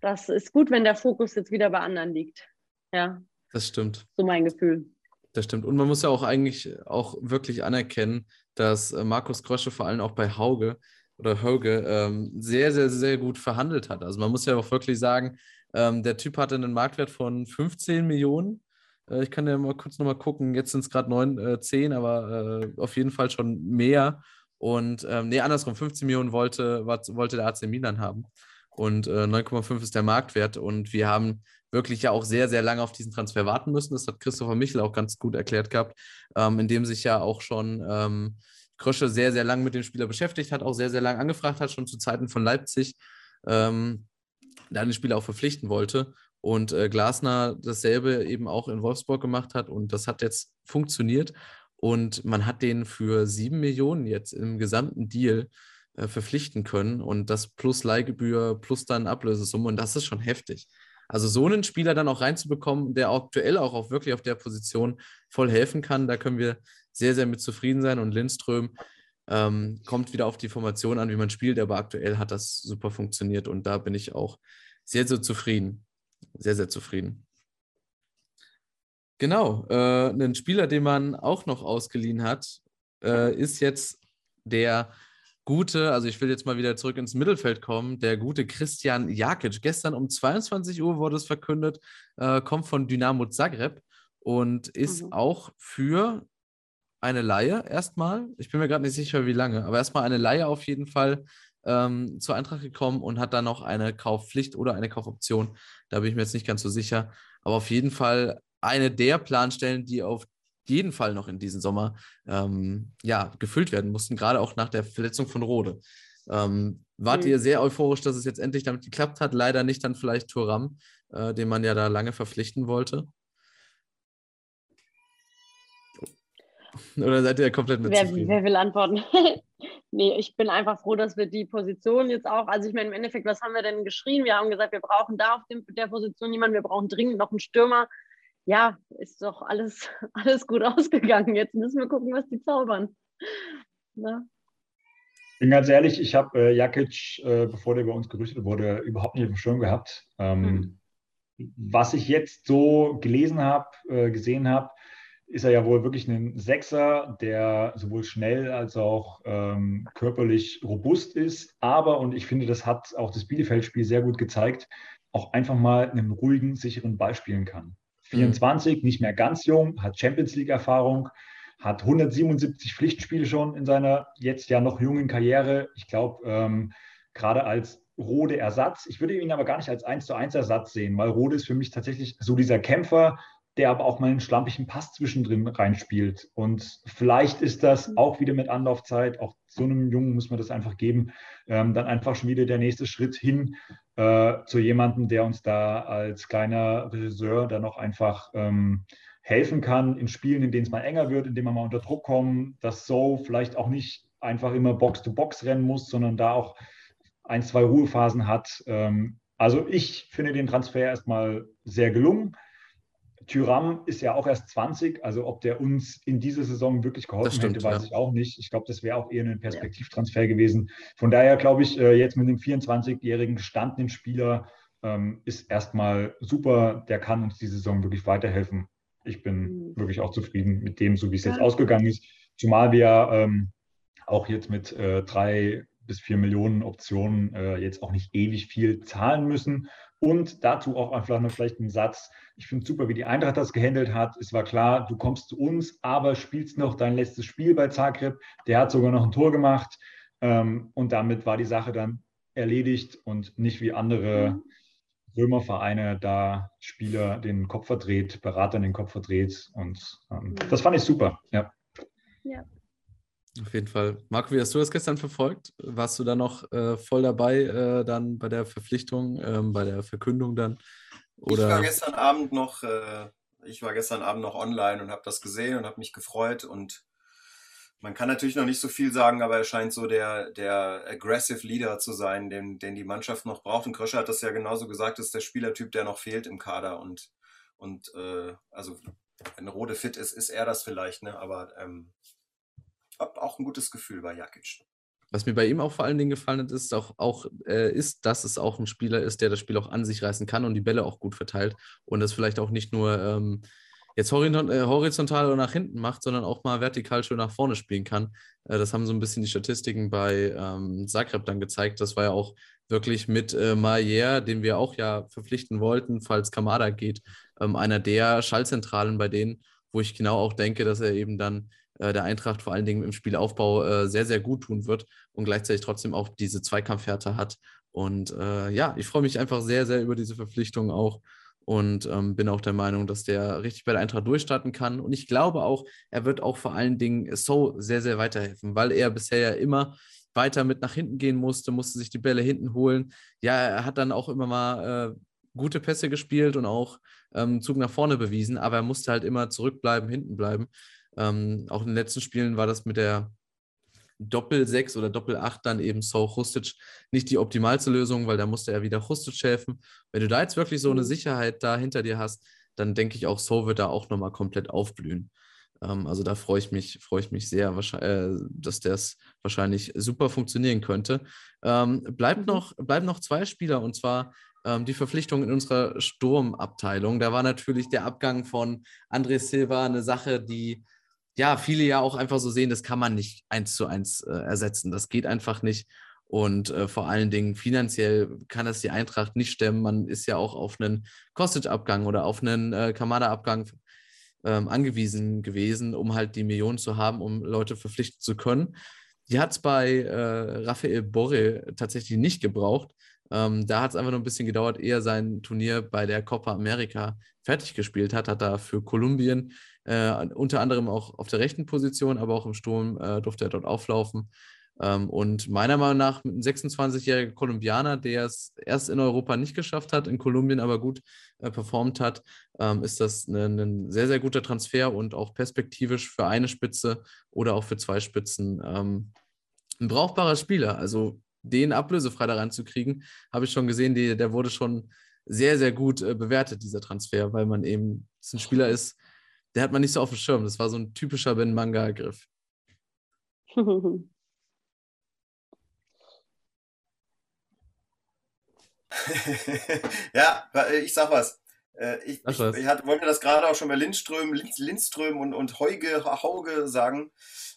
das ist gut, wenn der Fokus jetzt wieder bei anderen liegt. Ja.
Das stimmt.
So mein Gefühl.
Das stimmt. Und man muss ja auch eigentlich auch wirklich anerkennen, dass äh, Markus Krosche vor allem auch bei Hauge oder Hauge ähm, sehr, sehr, sehr gut verhandelt hat. Also man muss ja auch wirklich sagen, ähm, der Typ hatte einen Marktwert von 15 Millionen äh, ich kann ja mal kurz nochmal gucken. Jetzt sind es gerade 9, äh, 10, aber äh, auf jeden Fall schon mehr. Und ähm, nee, andersrum, 15 Millionen wollte, wollte der AC Milan haben. Und äh, 9,5 ist der Marktwert. Und wir haben wirklich ja auch sehr, sehr lange auf diesen Transfer warten müssen. Das hat Christopher Michel auch ganz gut erklärt gehabt, ähm, indem sich ja auch schon ähm, Krösche sehr, sehr lange mit dem Spieler beschäftigt hat, auch sehr, sehr lange angefragt hat, schon zu Zeiten von Leipzig, ähm, da den Spieler auch verpflichten wollte. Und äh, Glasner dasselbe eben auch in Wolfsburg gemacht hat. Und das hat jetzt funktioniert. Und man hat den für sieben Millionen jetzt im gesamten Deal äh, verpflichten können. Und das plus Leihgebühr plus dann Ablösesumme. Und das ist schon heftig. Also so einen Spieler dann auch reinzubekommen, der aktuell auch, auch wirklich auf der Position voll helfen kann, da können wir sehr, sehr mit zufrieden sein. Und Lindström ähm, kommt wieder auf die Formation an, wie man spielt, aber aktuell hat das super funktioniert und da bin ich auch sehr, sehr zufrieden sehr, sehr zufrieden. Genau, äh, ein Spieler, den man auch noch ausgeliehen hat, äh, ist jetzt der gute, also ich will jetzt mal wieder zurück ins Mittelfeld kommen, der gute Christian Jakic. Gestern um 22 Uhr wurde es verkündet, äh, kommt von Dynamo Zagreb und ist mhm. auch für eine Laie erstmal, ich bin mir gerade nicht sicher, wie lange, aber erstmal eine Laie auf jeden Fall ähm, zur Eintracht gekommen und hat dann noch eine Kaufpflicht oder eine Kaufoption. Da bin ich mir jetzt nicht ganz so sicher. Aber auf jeden Fall eine der Planstellen, die auf jeden Fall noch in diesem Sommer ähm, ja, gefüllt werden mussten, gerade auch nach der Verletzung von Rode. Ähm, wart mhm. ihr sehr euphorisch, dass es jetzt endlich damit geklappt hat? Leider nicht dann vielleicht Turam, äh, den man ja da lange verpflichten wollte. Oder seid ihr komplett mit
wer, wer will antworten? nee, ich bin einfach froh, dass wir die Position jetzt auch, also ich meine, im Endeffekt, was haben wir denn geschrien? Wir haben gesagt, wir brauchen da auf dem, der Position jemanden, wir brauchen dringend noch einen Stürmer. Ja, ist doch alles, alles gut ausgegangen. Jetzt müssen wir gucken, was die zaubern.
Ne? Ich bin ganz ehrlich, ich habe äh, Jakic, äh, bevor der bei uns gerüchtet wurde, überhaupt nicht auf dem Schirm gehabt. Ähm, mhm. Was ich jetzt so gelesen habe, äh, gesehen habe, ist er ja wohl wirklich ein Sechser, der sowohl schnell als auch ähm, körperlich robust ist. Aber, und ich finde, das hat auch das Bielefeld-Spiel sehr gut gezeigt, auch einfach mal einen ruhigen, sicheren Ball spielen kann. 24, mhm. nicht mehr ganz jung, hat Champions League-Erfahrung, hat 177 Pflichtspiele schon in seiner jetzt ja noch jungen Karriere. Ich glaube, ähm, gerade als Rode Ersatz. Ich würde ihn aber gar nicht als 1 zu 1 Ersatz sehen, weil Rode ist für mich tatsächlich so dieser Kämpfer, der aber auch mal einen schlampigen Pass zwischendrin reinspielt. Und vielleicht ist das mhm. auch wieder mit Anlaufzeit, auch so einem Jungen muss man das einfach geben, ähm, dann einfach schon wieder der nächste Schritt hin äh, zu jemandem, der uns da als kleiner Regisseur dann noch einfach ähm, helfen kann in Spielen, in denen es mal enger wird, in denen man mal unter Druck kommt, dass so vielleicht auch nicht einfach immer Box-to-Box -Box rennen muss, sondern da auch ein, zwei Ruhephasen hat. Ähm, also ich finde den Transfer erstmal sehr gelungen. Tyram ist ja auch erst 20, also ob der uns in dieser Saison wirklich geholfen stimmt, hätte, weiß ja. ich auch nicht. Ich glaube, das wäre auch eher ein Perspektivtransfer ja. gewesen. Von daher glaube ich, äh, jetzt mit einem 24-jährigen gestandenen Spieler ähm, ist erstmal super. Der kann uns diese Saison wirklich weiterhelfen. Ich bin mhm. wirklich auch zufrieden mit dem, so wie es ja. jetzt ausgegangen ist. Zumal wir ähm, auch jetzt mit äh, drei bis vier Millionen Optionen äh, jetzt auch nicht ewig viel zahlen müssen. Und dazu auch einfach noch vielleicht einen Satz. Ich finde super, wie die Eintracht das gehandelt hat. Es war klar, du kommst zu uns, aber spielst noch dein letztes Spiel bei Zagreb. Der hat sogar noch ein Tor gemacht. Ähm, und damit war die Sache dann erledigt und nicht wie andere Römervereine da Spieler den Kopf verdreht, Berater den Kopf verdreht. Und ähm, das fand ich super. Ja.
ja.
Auf jeden Fall. Marco, wie hast du das gestern verfolgt? Warst du da noch äh, voll dabei, äh, dann bei der Verpflichtung, ähm, bei der Verkündung dann?
Oder? Ich war gestern Abend noch, äh, ich war gestern Abend noch online und habe das gesehen und habe mich gefreut und man kann natürlich noch nicht so viel sagen, aber er scheint so der, der aggressive Leader zu sein, den, den die Mannschaft noch braucht. Und Kröscher hat das ja genauso gesagt, das ist der Spielertyp, der noch fehlt im Kader. Und, und äh, also wenn Rode fit ist, ist er das vielleicht, ne? Aber ähm, hab auch ein gutes Gefühl bei Jakic.
Was mir bei ihm auch vor allen Dingen gefallen hat, ist auch, auch äh, ist, dass es auch ein Spieler ist, der das Spiel auch an sich reißen kann und die Bälle auch gut verteilt und das vielleicht auch nicht nur ähm, jetzt äh, horizontal oder nach hinten macht, sondern auch mal vertikal schön nach vorne spielen kann. Äh, das haben so ein bisschen die Statistiken bei ähm, Zagreb dann gezeigt. Das war ja auch wirklich mit äh, Maier, den wir auch ja verpflichten wollten, falls Kamada geht, ähm, einer der Schallzentralen bei denen, wo ich genau auch denke, dass er eben dann der Eintracht vor allen Dingen im Spielaufbau äh, sehr, sehr gut tun wird und gleichzeitig trotzdem auch diese Zweikampfhärte hat. Und äh, ja, ich freue mich einfach sehr, sehr über diese Verpflichtung auch und ähm, bin auch der Meinung, dass der richtig bei der Eintracht durchstarten kann. Und ich glaube auch, er wird auch vor allen Dingen so sehr, sehr weiterhelfen, weil er bisher ja immer weiter mit nach hinten gehen musste, musste sich die Bälle hinten holen. Ja, er hat dann auch immer mal äh, gute Pässe gespielt und auch ähm, Zug nach vorne bewiesen, aber er musste halt immer zurückbleiben, hinten bleiben. Ähm, auch in den letzten Spielen war das mit der Doppel-6 oder Doppel-8 dann eben So Hustic nicht die optimalste Lösung, weil da musste er wieder Hustic helfen. Wenn du da jetzt wirklich so eine mhm. Sicherheit da hinter dir hast, dann denke ich auch, So wird da auch nochmal komplett aufblühen. Ähm, also da freue ich mich, freue ich mich sehr, äh, dass das wahrscheinlich super funktionieren könnte. Ähm, bleiben, mhm. noch, bleiben noch zwei Spieler und zwar ähm, die Verpflichtung in unserer Sturmabteilung. Da war natürlich der Abgang von André Silva eine Sache, die ja, viele ja auch einfach so sehen, das kann man nicht eins zu eins äh, ersetzen. Das geht einfach nicht. Und äh, vor allen Dingen finanziell kann das die Eintracht nicht stemmen. Man ist ja auch auf einen Kostic-Abgang oder auf einen äh, Kamada-Abgang ähm, angewiesen gewesen, um halt die Millionen zu haben, um Leute verpflichten zu können. Die hat es bei äh, Raphael Borre tatsächlich nicht gebraucht. Ähm, da hat es einfach nur ein bisschen gedauert, ehe er sein Turnier bei der Copa America fertig gespielt hat. Hat er für Kolumbien äh, unter anderem auch auf der rechten Position, aber auch im Sturm äh, durfte er dort auflaufen. Ähm, und meiner Meinung nach mit einem 26-jähriger Kolumbianer, der es erst in Europa nicht geschafft hat, in Kolumbien aber gut äh, performt hat, ähm, ist das ein, ein, sehr, sehr guter Transfer und auch perspektivisch für eine Spitze oder auch für zwei Spitzen ähm, ein brauchbarer Spieler. Also den ablösefrei da reinzukriegen, habe ich schon gesehen, die, der wurde schon sehr, sehr gut äh, bewertet, dieser Transfer, weil man eben ein Spieler ist, der hat man nicht so auf dem Schirm. Das war so ein typischer Ben-Manga-Griff.
ja, ich sag was. Äh, ich, ich, ich hatte, wollte das gerade auch schon bei Lindström, Lindström und, und Heuge, Hauge sagen,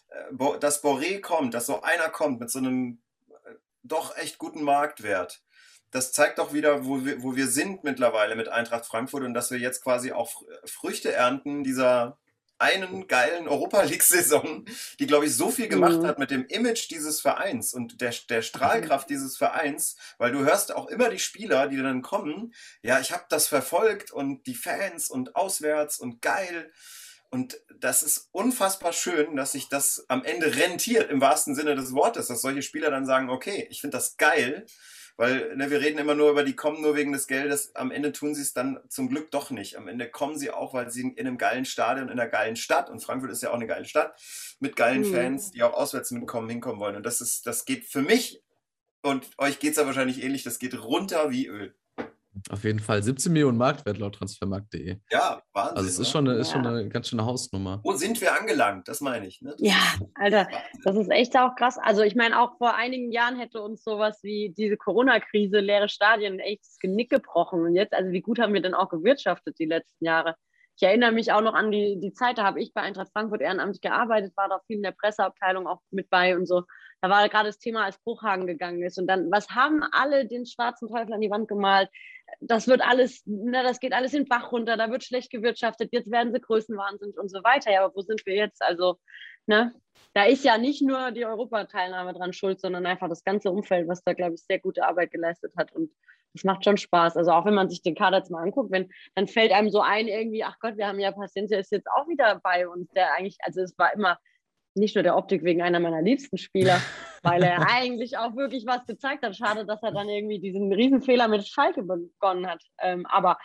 äh, dass Boré kommt, dass so einer kommt mit so einem äh, doch echt guten Marktwert das zeigt doch wieder, wo wir, wo wir sind mittlerweile mit Eintracht Frankfurt und dass wir jetzt quasi auch Früchte ernten dieser einen geilen Europa League-Saison, die, glaube ich, so viel gemacht mhm. hat mit dem Image dieses Vereins und der, der Strahlkraft mhm. dieses Vereins, weil du hörst auch immer die Spieler, die dann kommen, ja, ich habe das verfolgt und die Fans und auswärts und geil. Und das ist unfassbar schön, dass sich das am Ende rentiert, im wahrsten Sinne des Wortes, dass solche Spieler dann sagen, okay, ich finde das geil weil ne, wir reden immer nur über die kommen nur wegen des Geldes. Am Ende tun sie es dann zum Glück doch nicht. Am Ende kommen sie auch, weil sie in einem geilen Stadion, in einer geilen Stadt, und Frankfurt ist ja auch eine geile Stadt, mit geilen mhm. Fans, die auch auswärts mitkommen, hinkommen wollen. Und das ist, das geht für mich und euch geht es ja wahrscheinlich ähnlich, das geht runter wie Öl.
Auf jeden Fall 17 Millionen Marktwert laut transfermarkt.de.
Ja, Wahnsinn.
Also es ist schon, eine, ist schon eine ganz schöne Hausnummer.
Wo sind wir angelangt? Das meine ich.
Ne? Ja, Alter, das ist echt auch krass. Also ich meine, auch vor einigen Jahren hätte uns sowas wie diese Corona-Krise, leere Stadien, echt das Genick gebrochen. Und jetzt, also wie gut haben wir denn auch gewirtschaftet die letzten Jahre? Ich erinnere mich auch noch an die, die Zeit, da habe ich bei Eintracht Frankfurt ehrenamtlich gearbeitet, war da viel in der Presseabteilung auch mit bei und so. Da war gerade das Thema, als Bruchhagen gegangen ist. Und dann, was haben alle den schwarzen Teufel an die Wand gemalt? Das wird alles, na, das geht alles in den Bach runter, da wird schlecht gewirtschaftet, jetzt werden sie größenwahnsinnig und so weiter. Ja, aber wo sind wir jetzt? Also, ne, da ist ja nicht nur die Europateilnahme dran schuld, sondern einfach das ganze Umfeld, was da, glaube ich, sehr gute Arbeit geleistet hat. Und das macht schon Spaß. Also auch wenn man sich den Kader jetzt mal anguckt, wenn, dann fällt einem so ein, irgendwie, ach Gott, wir haben ja Paciencia ist jetzt auch wieder bei uns, der eigentlich, also es war immer nicht nur der Optik wegen einer meiner liebsten Spieler, weil er eigentlich auch wirklich was gezeigt hat. Schade, dass er dann irgendwie diesen Riesenfehler mit Schalke begonnen hat. Ähm, aber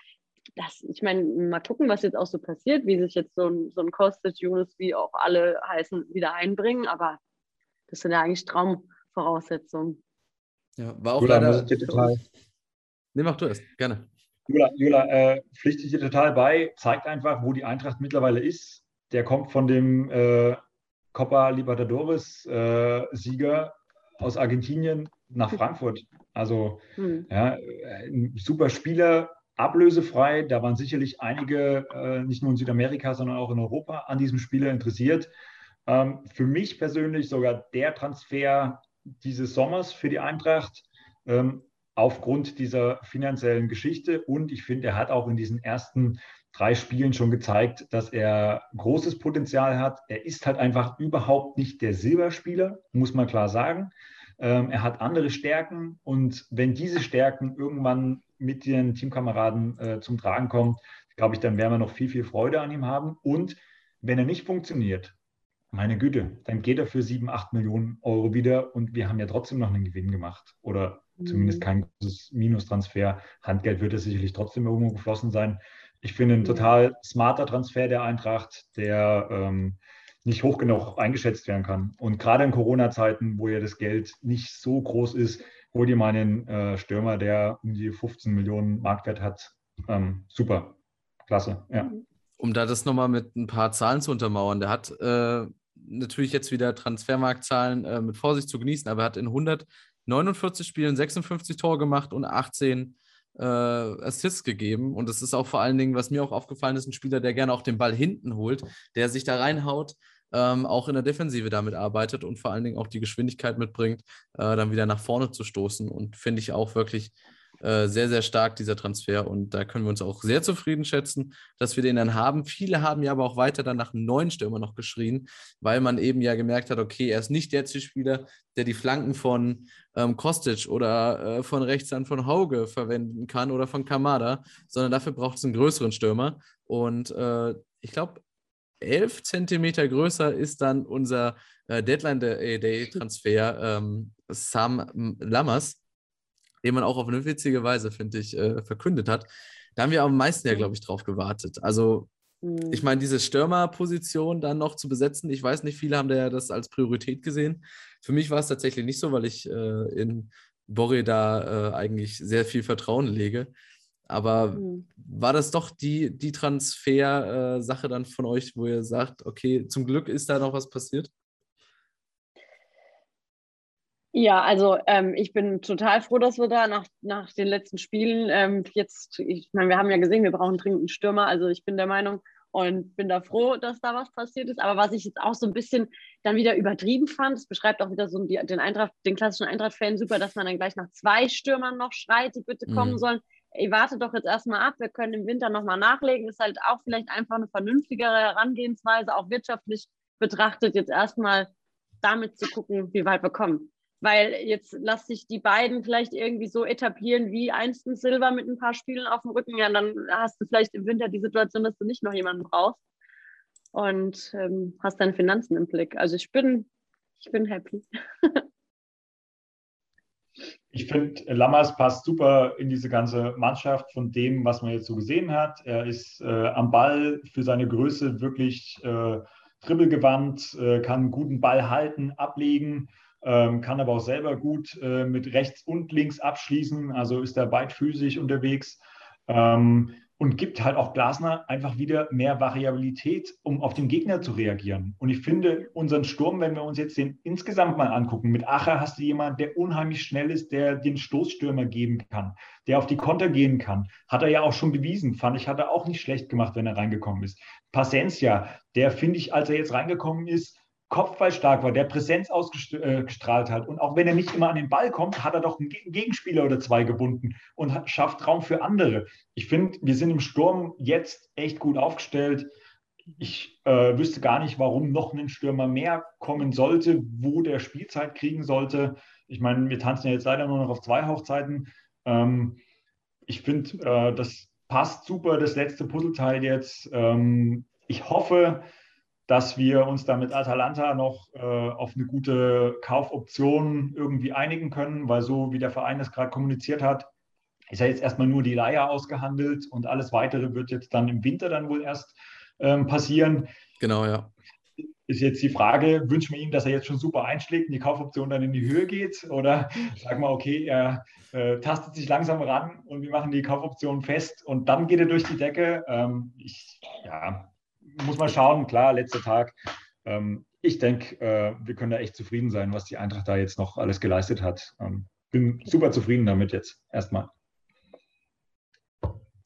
das, ich meine, mal gucken, was jetzt auch so passiert, wie sich jetzt so ein, so ein Kostic, Jonas, wie auch alle heißen, wieder einbringen. Aber das sind ja eigentlich Traumvoraussetzungen.
Ja, war auch Jula, leider. Nee, mach du es, gerne.
Jula, Jula äh, pflichte ich dir total bei, zeigt einfach, wo die Eintracht mittlerweile ist. Der kommt von dem äh, Copa Libertadores-Sieger äh, aus Argentinien nach Frankfurt. Also hm. ja, ein super Spieler, ablösefrei. Da waren sicherlich einige, äh, nicht nur in Südamerika, sondern auch in Europa, an diesem Spieler interessiert. Ähm, für mich persönlich sogar der Transfer dieses Sommers für die Eintracht. Ähm, aufgrund dieser finanziellen Geschichte. Und ich finde, er hat auch in diesen ersten drei Spielen schon gezeigt, dass er großes Potenzial hat. Er ist halt einfach überhaupt nicht der Silberspieler, muss man klar sagen. Ähm, er hat andere Stärken und wenn diese Stärken irgendwann mit den Teamkameraden äh, zum Tragen kommen, glaube ich, dann werden wir noch viel, viel Freude an ihm haben. Und wenn er nicht funktioniert, meine Güte, dann geht er für sieben, acht Millionen Euro wieder und wir haben ja trotzdem noch einen Gewinn gemacht oder zumindest mhm. kein großes Minustransfer. Handgeld wird es sicherlich trotzdem irgendwo geflossen sein. Ich finde ein total smarter Transfer der Eintracht, der ähm, nicht hoch genug eingeschätzt werden kann. Und gerade in Corona-Zeiten, wo ja das Geld nicht so groß ist, hol dir mal einen äh, Stürmer, der um die 15 Millionen Marktwert hat. Ähm, super, klasse, ja.
Um da das nochmal mit ein paar Zahlen zu untermauern, der hat äh, natürlich jetzt wieder Transfermarktzahlen äh, mit Vorsicht zu genießen, aber er hat in 149 Spielen 56 Tore gemacht und 18 äh, Assists gegeben. Und das ist auch vor allen Dingen, was mir auch aufgefallen ist, ein Spieler, der gerne auch den Ball hinten holt, der sich da reinhaut, ähm, auch in der Defensive damit arbeitet und vor allen Dingen auch die Geschwindigkeit mitbringt, äh, dann wieder nach vorne zu stoßen. Und finde ich auch wirklich äh, sehr, sehr stark, dieser Transfer. Und da können wir uns auch sehr zufrieden schätzen, dass wir den dann haben. Viele haben ja aber auch weiter dann nach einem neuen Stürmer noch geschrien, weil man eben ja gemerkt hat, okay, er ist nicht der Zielspieler, der die Flanken von ähm, Kostic oder äh, von rechts an von Hauge verwenden kann oder von Kamada, sondern dafür braucht es einen größeren Stürmer. Und äh, ich glaube, 11 Zentimeter größer ist dann unser äh, Deadline-Day-Transfer ähm, Sam Lammers den man auch auf eine witzige Weise, finde ich, äh, verkündet hat. Da haben wir am meisten ja, glaube ich, drauf gewartet. Also, ich mhm. meine, diese Stürmerposition dann noch zu besetzen, ich weiß nicht, viele haben da ja das als Priorität gesehen. Für mich war es tatsächlich nicht so, weil ich äh, in Borre da äh, eigentlich sehr viel Vertrauen lege. Aber mhm. war das doch die, die Transfer-Sache dann von euch, wo ihr sagt, okay, zum Glück ist da noch was passiert?
Ja, also ähm, ich bin total froh, dass wir da nach, nach den letzten Spielen ähm, jetzt, ich meine, wir haben ja gesehen, wir brauchen dringend einen Stürmer, also ich bin der Meinung und bin da froh, dass da was passiert ist. Aber was ich jetzt auch so ein bisschen dann wieder übertrieben fand, das beschreibt auch wieder so den Eintracht, den klassischen Eintracht-Fan super, dass man dann gleich nach zwei Stürmern noch schreit, die bitte kommen mhm. sollen. Ey, warte doch jetzt erstmal ab, wir können im Winter nochmal nachlegen. Ist halt auch vielleicht einfach eine vernünftigere Herangehensweise, auch wirtschaftlich betrachtet, jetzt erstmal damit zu gucken, wie weit wir kommen weil jetzt lass sich die beiden vielleicht irgendwie so etablieren wie einst ein Silber mit ein paar Spielen auf dem Rücken. Ja, dann hast du vielleicht im Winter die Situation, dass du nicht noch jemanden brauchst und ähm, hast deine Finanzen im Blick. Also ich bin, ich bin happy.
ich finde, Lammers passt super in diese ganze Mannschaft von dem, was man jetzt so gesehen hat. Er ist äh, am Ball für seine Größe wirklich äh, dribbelgewandt, äh, kann einen guten Ball halten, ablegen ähm, kann aber auch selber gut äh, mit rechts und links abschließen, also ist er beidfüßig unterwegs ähm, und gibt halt auch Glasner einfach wieder mehr Variabilität, um auf den Gegner zu reagieren. Und ich finde, unseren Sturm, wenn wir uns jetzt den insgesamt mal angucken, mit Acher hast du jemanden, der unheimlich schnell ist, der den Stoßstürmer geben kann, der auf die Konter gehen kann. Hat er ja auch schon bewiesen, fand ich, hat er auch nicht schlecht gemacht, wenn er reingekommen ist. Pacencia, der finde ich, als er jetzt reingekommen ist, kopfballstark war, der Präsenz ausgestrahlt hat. Und auch wenn er nicht immer an den Ball kommt, hat er doch einen Gegenspieler oder zwei gebunden und schafft Raum für andere. Ich finde, wir sind im Sturm jetzt echt gut aufgestellt. Ich äh, wüsste gar nicht, warum noch ein Stürmer mehr kommen sollte, wo der Spielzeit kriegen sollte. Ich meine, wir tanzen ja jetzt leider nur noch auf zwei Hochzeiten. Ähm, ich finde, äh, das passt super, das letzte Puzzleteil jetzt. Ähm, ich hoffe, dass wir uns da mit Atalanta noch äh, auf eine gute Kaufoption irgendwie einigen können, weil so wie der Verein das gerade kommuniziert hat, ist ja jetzt erstmal nur die Leier ausgehandelt und alles weitere wird jetzt dann im Winter dann wohl erst ähm, passieren.
Genau, ja.
Ist jetzt die Frage, wünschen wir ihm, dass er jetzt schon super einschlägt und die Kaufoption dann in die Höhe geht? Oder sagen wir, okay, er äh, tastet sich langsam ran und wir machen die Kaufoption fest und dann geht er durch die Decke. Ähm, ich, ja, muss man schauen, klar, letzter Tag. Ähm, ich denke, äh, wir können da echt zufrieden sein, was die Eintracht da jetzt noch alles geleistet hat. Ähm, bin super zufrieden damit jetzt erstmal.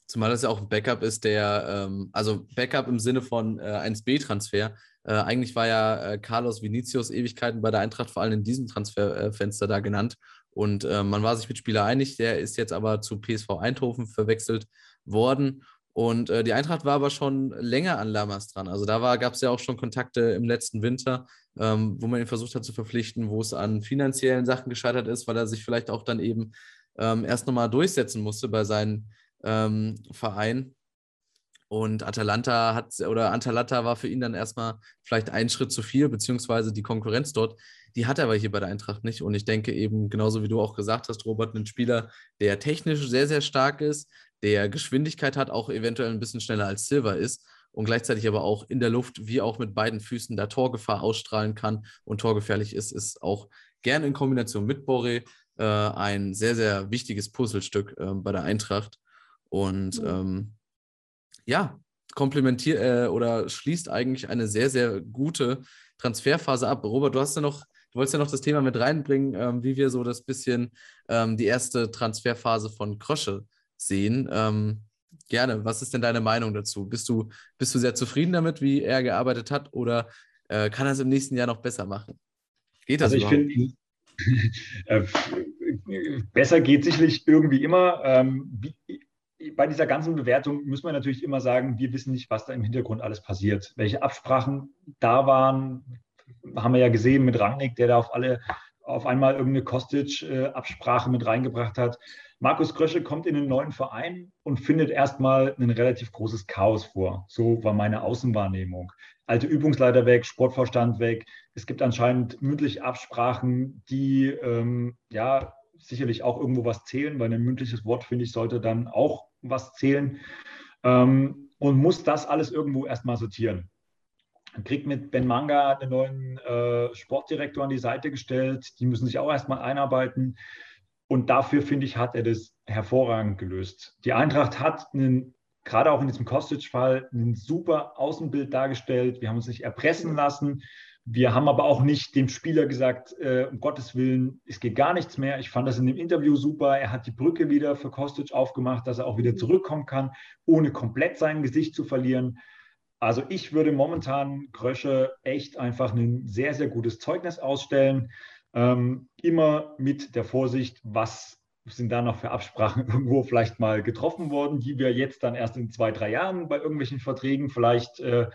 Zumal das ja auch ein Backup ist, der, ähm, also Backup im Sinne von äh, 1B-Transfer. Äh, eigentlich war ja äh, Carlos Vinicius Ewigkeiten bei der Eintracht vor allem in diesem Transferfenster da genannt. Und äh, man war sich mit Spieler einig, der ist jetzt aber zu PSV Eindhoven verwechselt worden. Und äh, die Eintracht war aber schon länger an Lamas dran. Also da gab es ja auch schon Kontakte im letzten Winter, ähm, wo man ihn versucht hat zu verpflichten, wo es an finanziellen Sachen gescheitert ist, weil er sich vielleicht auch dann eben ähm, erst nochmal durchsetzen musste bei seinem ähm, Verein. Und Atalanta hat, oder Atalanta war für ihn dann erstmal vielleicht ein Schritt zu viel, beziehungsweise die Konkurrenz dort, die hat er aber hier bei der Eintracht nicht. Und ich denke eben, genauso wie du auch gesagt hast, Robert, ein Spieler, der technisch sehr, sehr stark ist, der Geschwindigkeit hat, auch eventuell ein bisschen schneller als Silver ist und gleichzeitig aber auch in der Luft wie auch mit beiden Füßen da Torgefahr ausstrahlen kann und torgefährlich ist, ist auch gerne in Kombination mit Borre äh, ein sehr, sehr wichtiges Puzzlestück äh, bei der Eintracht. Und mhm. ähm, ja, komplementiert äh, oder schließt eigentlich eine sehr, sehr gute Transferphase ab. Robert, du hast ja noch, du wolltest ja noch das Thema mit reinbringen, ähm, wie wir so das bisschen ähm, die erste Transferphase von Krosche sehen. Ähm, gerne, was ist denn deine Meinung dazu? Bist du, bist du sehr zufrieden damit, wie er gearbeitet hat, oder äh, kann er es im nächsten Jahr noch besser machen?
Geht das? Also ich finde, äh, besser geht sicherlich irgendwie immer. Ähm, wie, bei dieser ganzen Bewertung müssen wir natürlich immer sagen, wir wissen nicht, was da im Hintergrund alles passiert. Welche Absprachen da waren, haben wir ja gesehen mit Rangnick, der da auf alle auf einmal irgendeine Kostic-Absprache mit reingebracht hat. Markus Krösche kommt in einen neuen Verein und findet erstmal ein relativ großes Chaos vor. So war meine Außenwahrnehmung. Alte Übungsleiter weg, Sportvorstand weg. Es gibt anscheinend mündliche Absprachen, die ähm, ja sicherlich auch irgendwo was zählen, weil ein mündliches Wort, finde ich, sollte dann auch was zählen. Ähm, und muss das alles irgendwo erstmal sortieren kriegt mit Ben Manga einen neuen äh, Sportdirektor an die Seite gestellt. Die müssen sich auch erstmal einarbeiten. Und dafür, finde ich, hat er das hervorragend gelöst. Die Eintracht hat einen, gerade auch in diesem Kostic-Fall, ein super Außenbild dargestellt. Wir haben uns nicht erpressen lassen. Wir haben aber auch nicht dem Spieler gesagt, äh, um Gottes Willen, es geht gar nichts mehr. Ich fand das in dem Interview super. Er hat die Brücke wieder für Kostic aufgemacht, dass er auch wieder zurückkommen kann, ohne komplett sein Gesicht zu verlieren. Also ich würde momentan Krösche echt einfach ein sehr, sehr gutes Zeugnis ausstellen. Ähm, immer mit der Vorsicht, was sind da noch für Absprachen irgendwo vielleicht mal getroffen worden, die wir jetzt dann erst in zwei, drei Jahren bei irgendwelchen Verträgen vielleicht äh,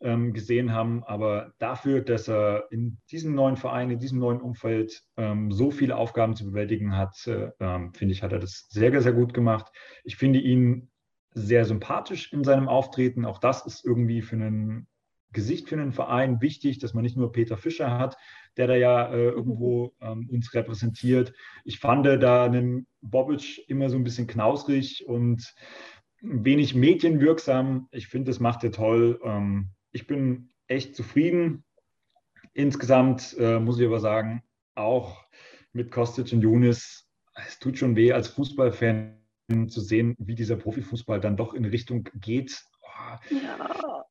ähm, gesehen haben. Aber dafür, dass er in diesem neuen Verein, in diesem neuen Umfeld ähm, so viele Aufgaben zu bewältigen hat, äh, ähm, finde ich, hat er das sehr, sehr gut gemacht. Ich finde ihn sehr sympathisch in seinem Auftreten. Auch das ist irgendwie für ein Gesicht für einen Verein wichtig, dass man nicht nur Peter Fischer hat, der da ja äh, irgendwo ähm, uns repräsentiert. Ich fand da einen Bobic immer so ein bisschen knausrig und wenig medienwirksam. Ich finde, das macht er toll. Ähm, ich bin echt zufrieden. Insgesamt äh, muss ich aber sagen, auch mit Kostic und Junis, es tut schon weh als Fußballfan zu sehen, wie dieser Profifußball dann doch in Richtung geht. Oh, ja.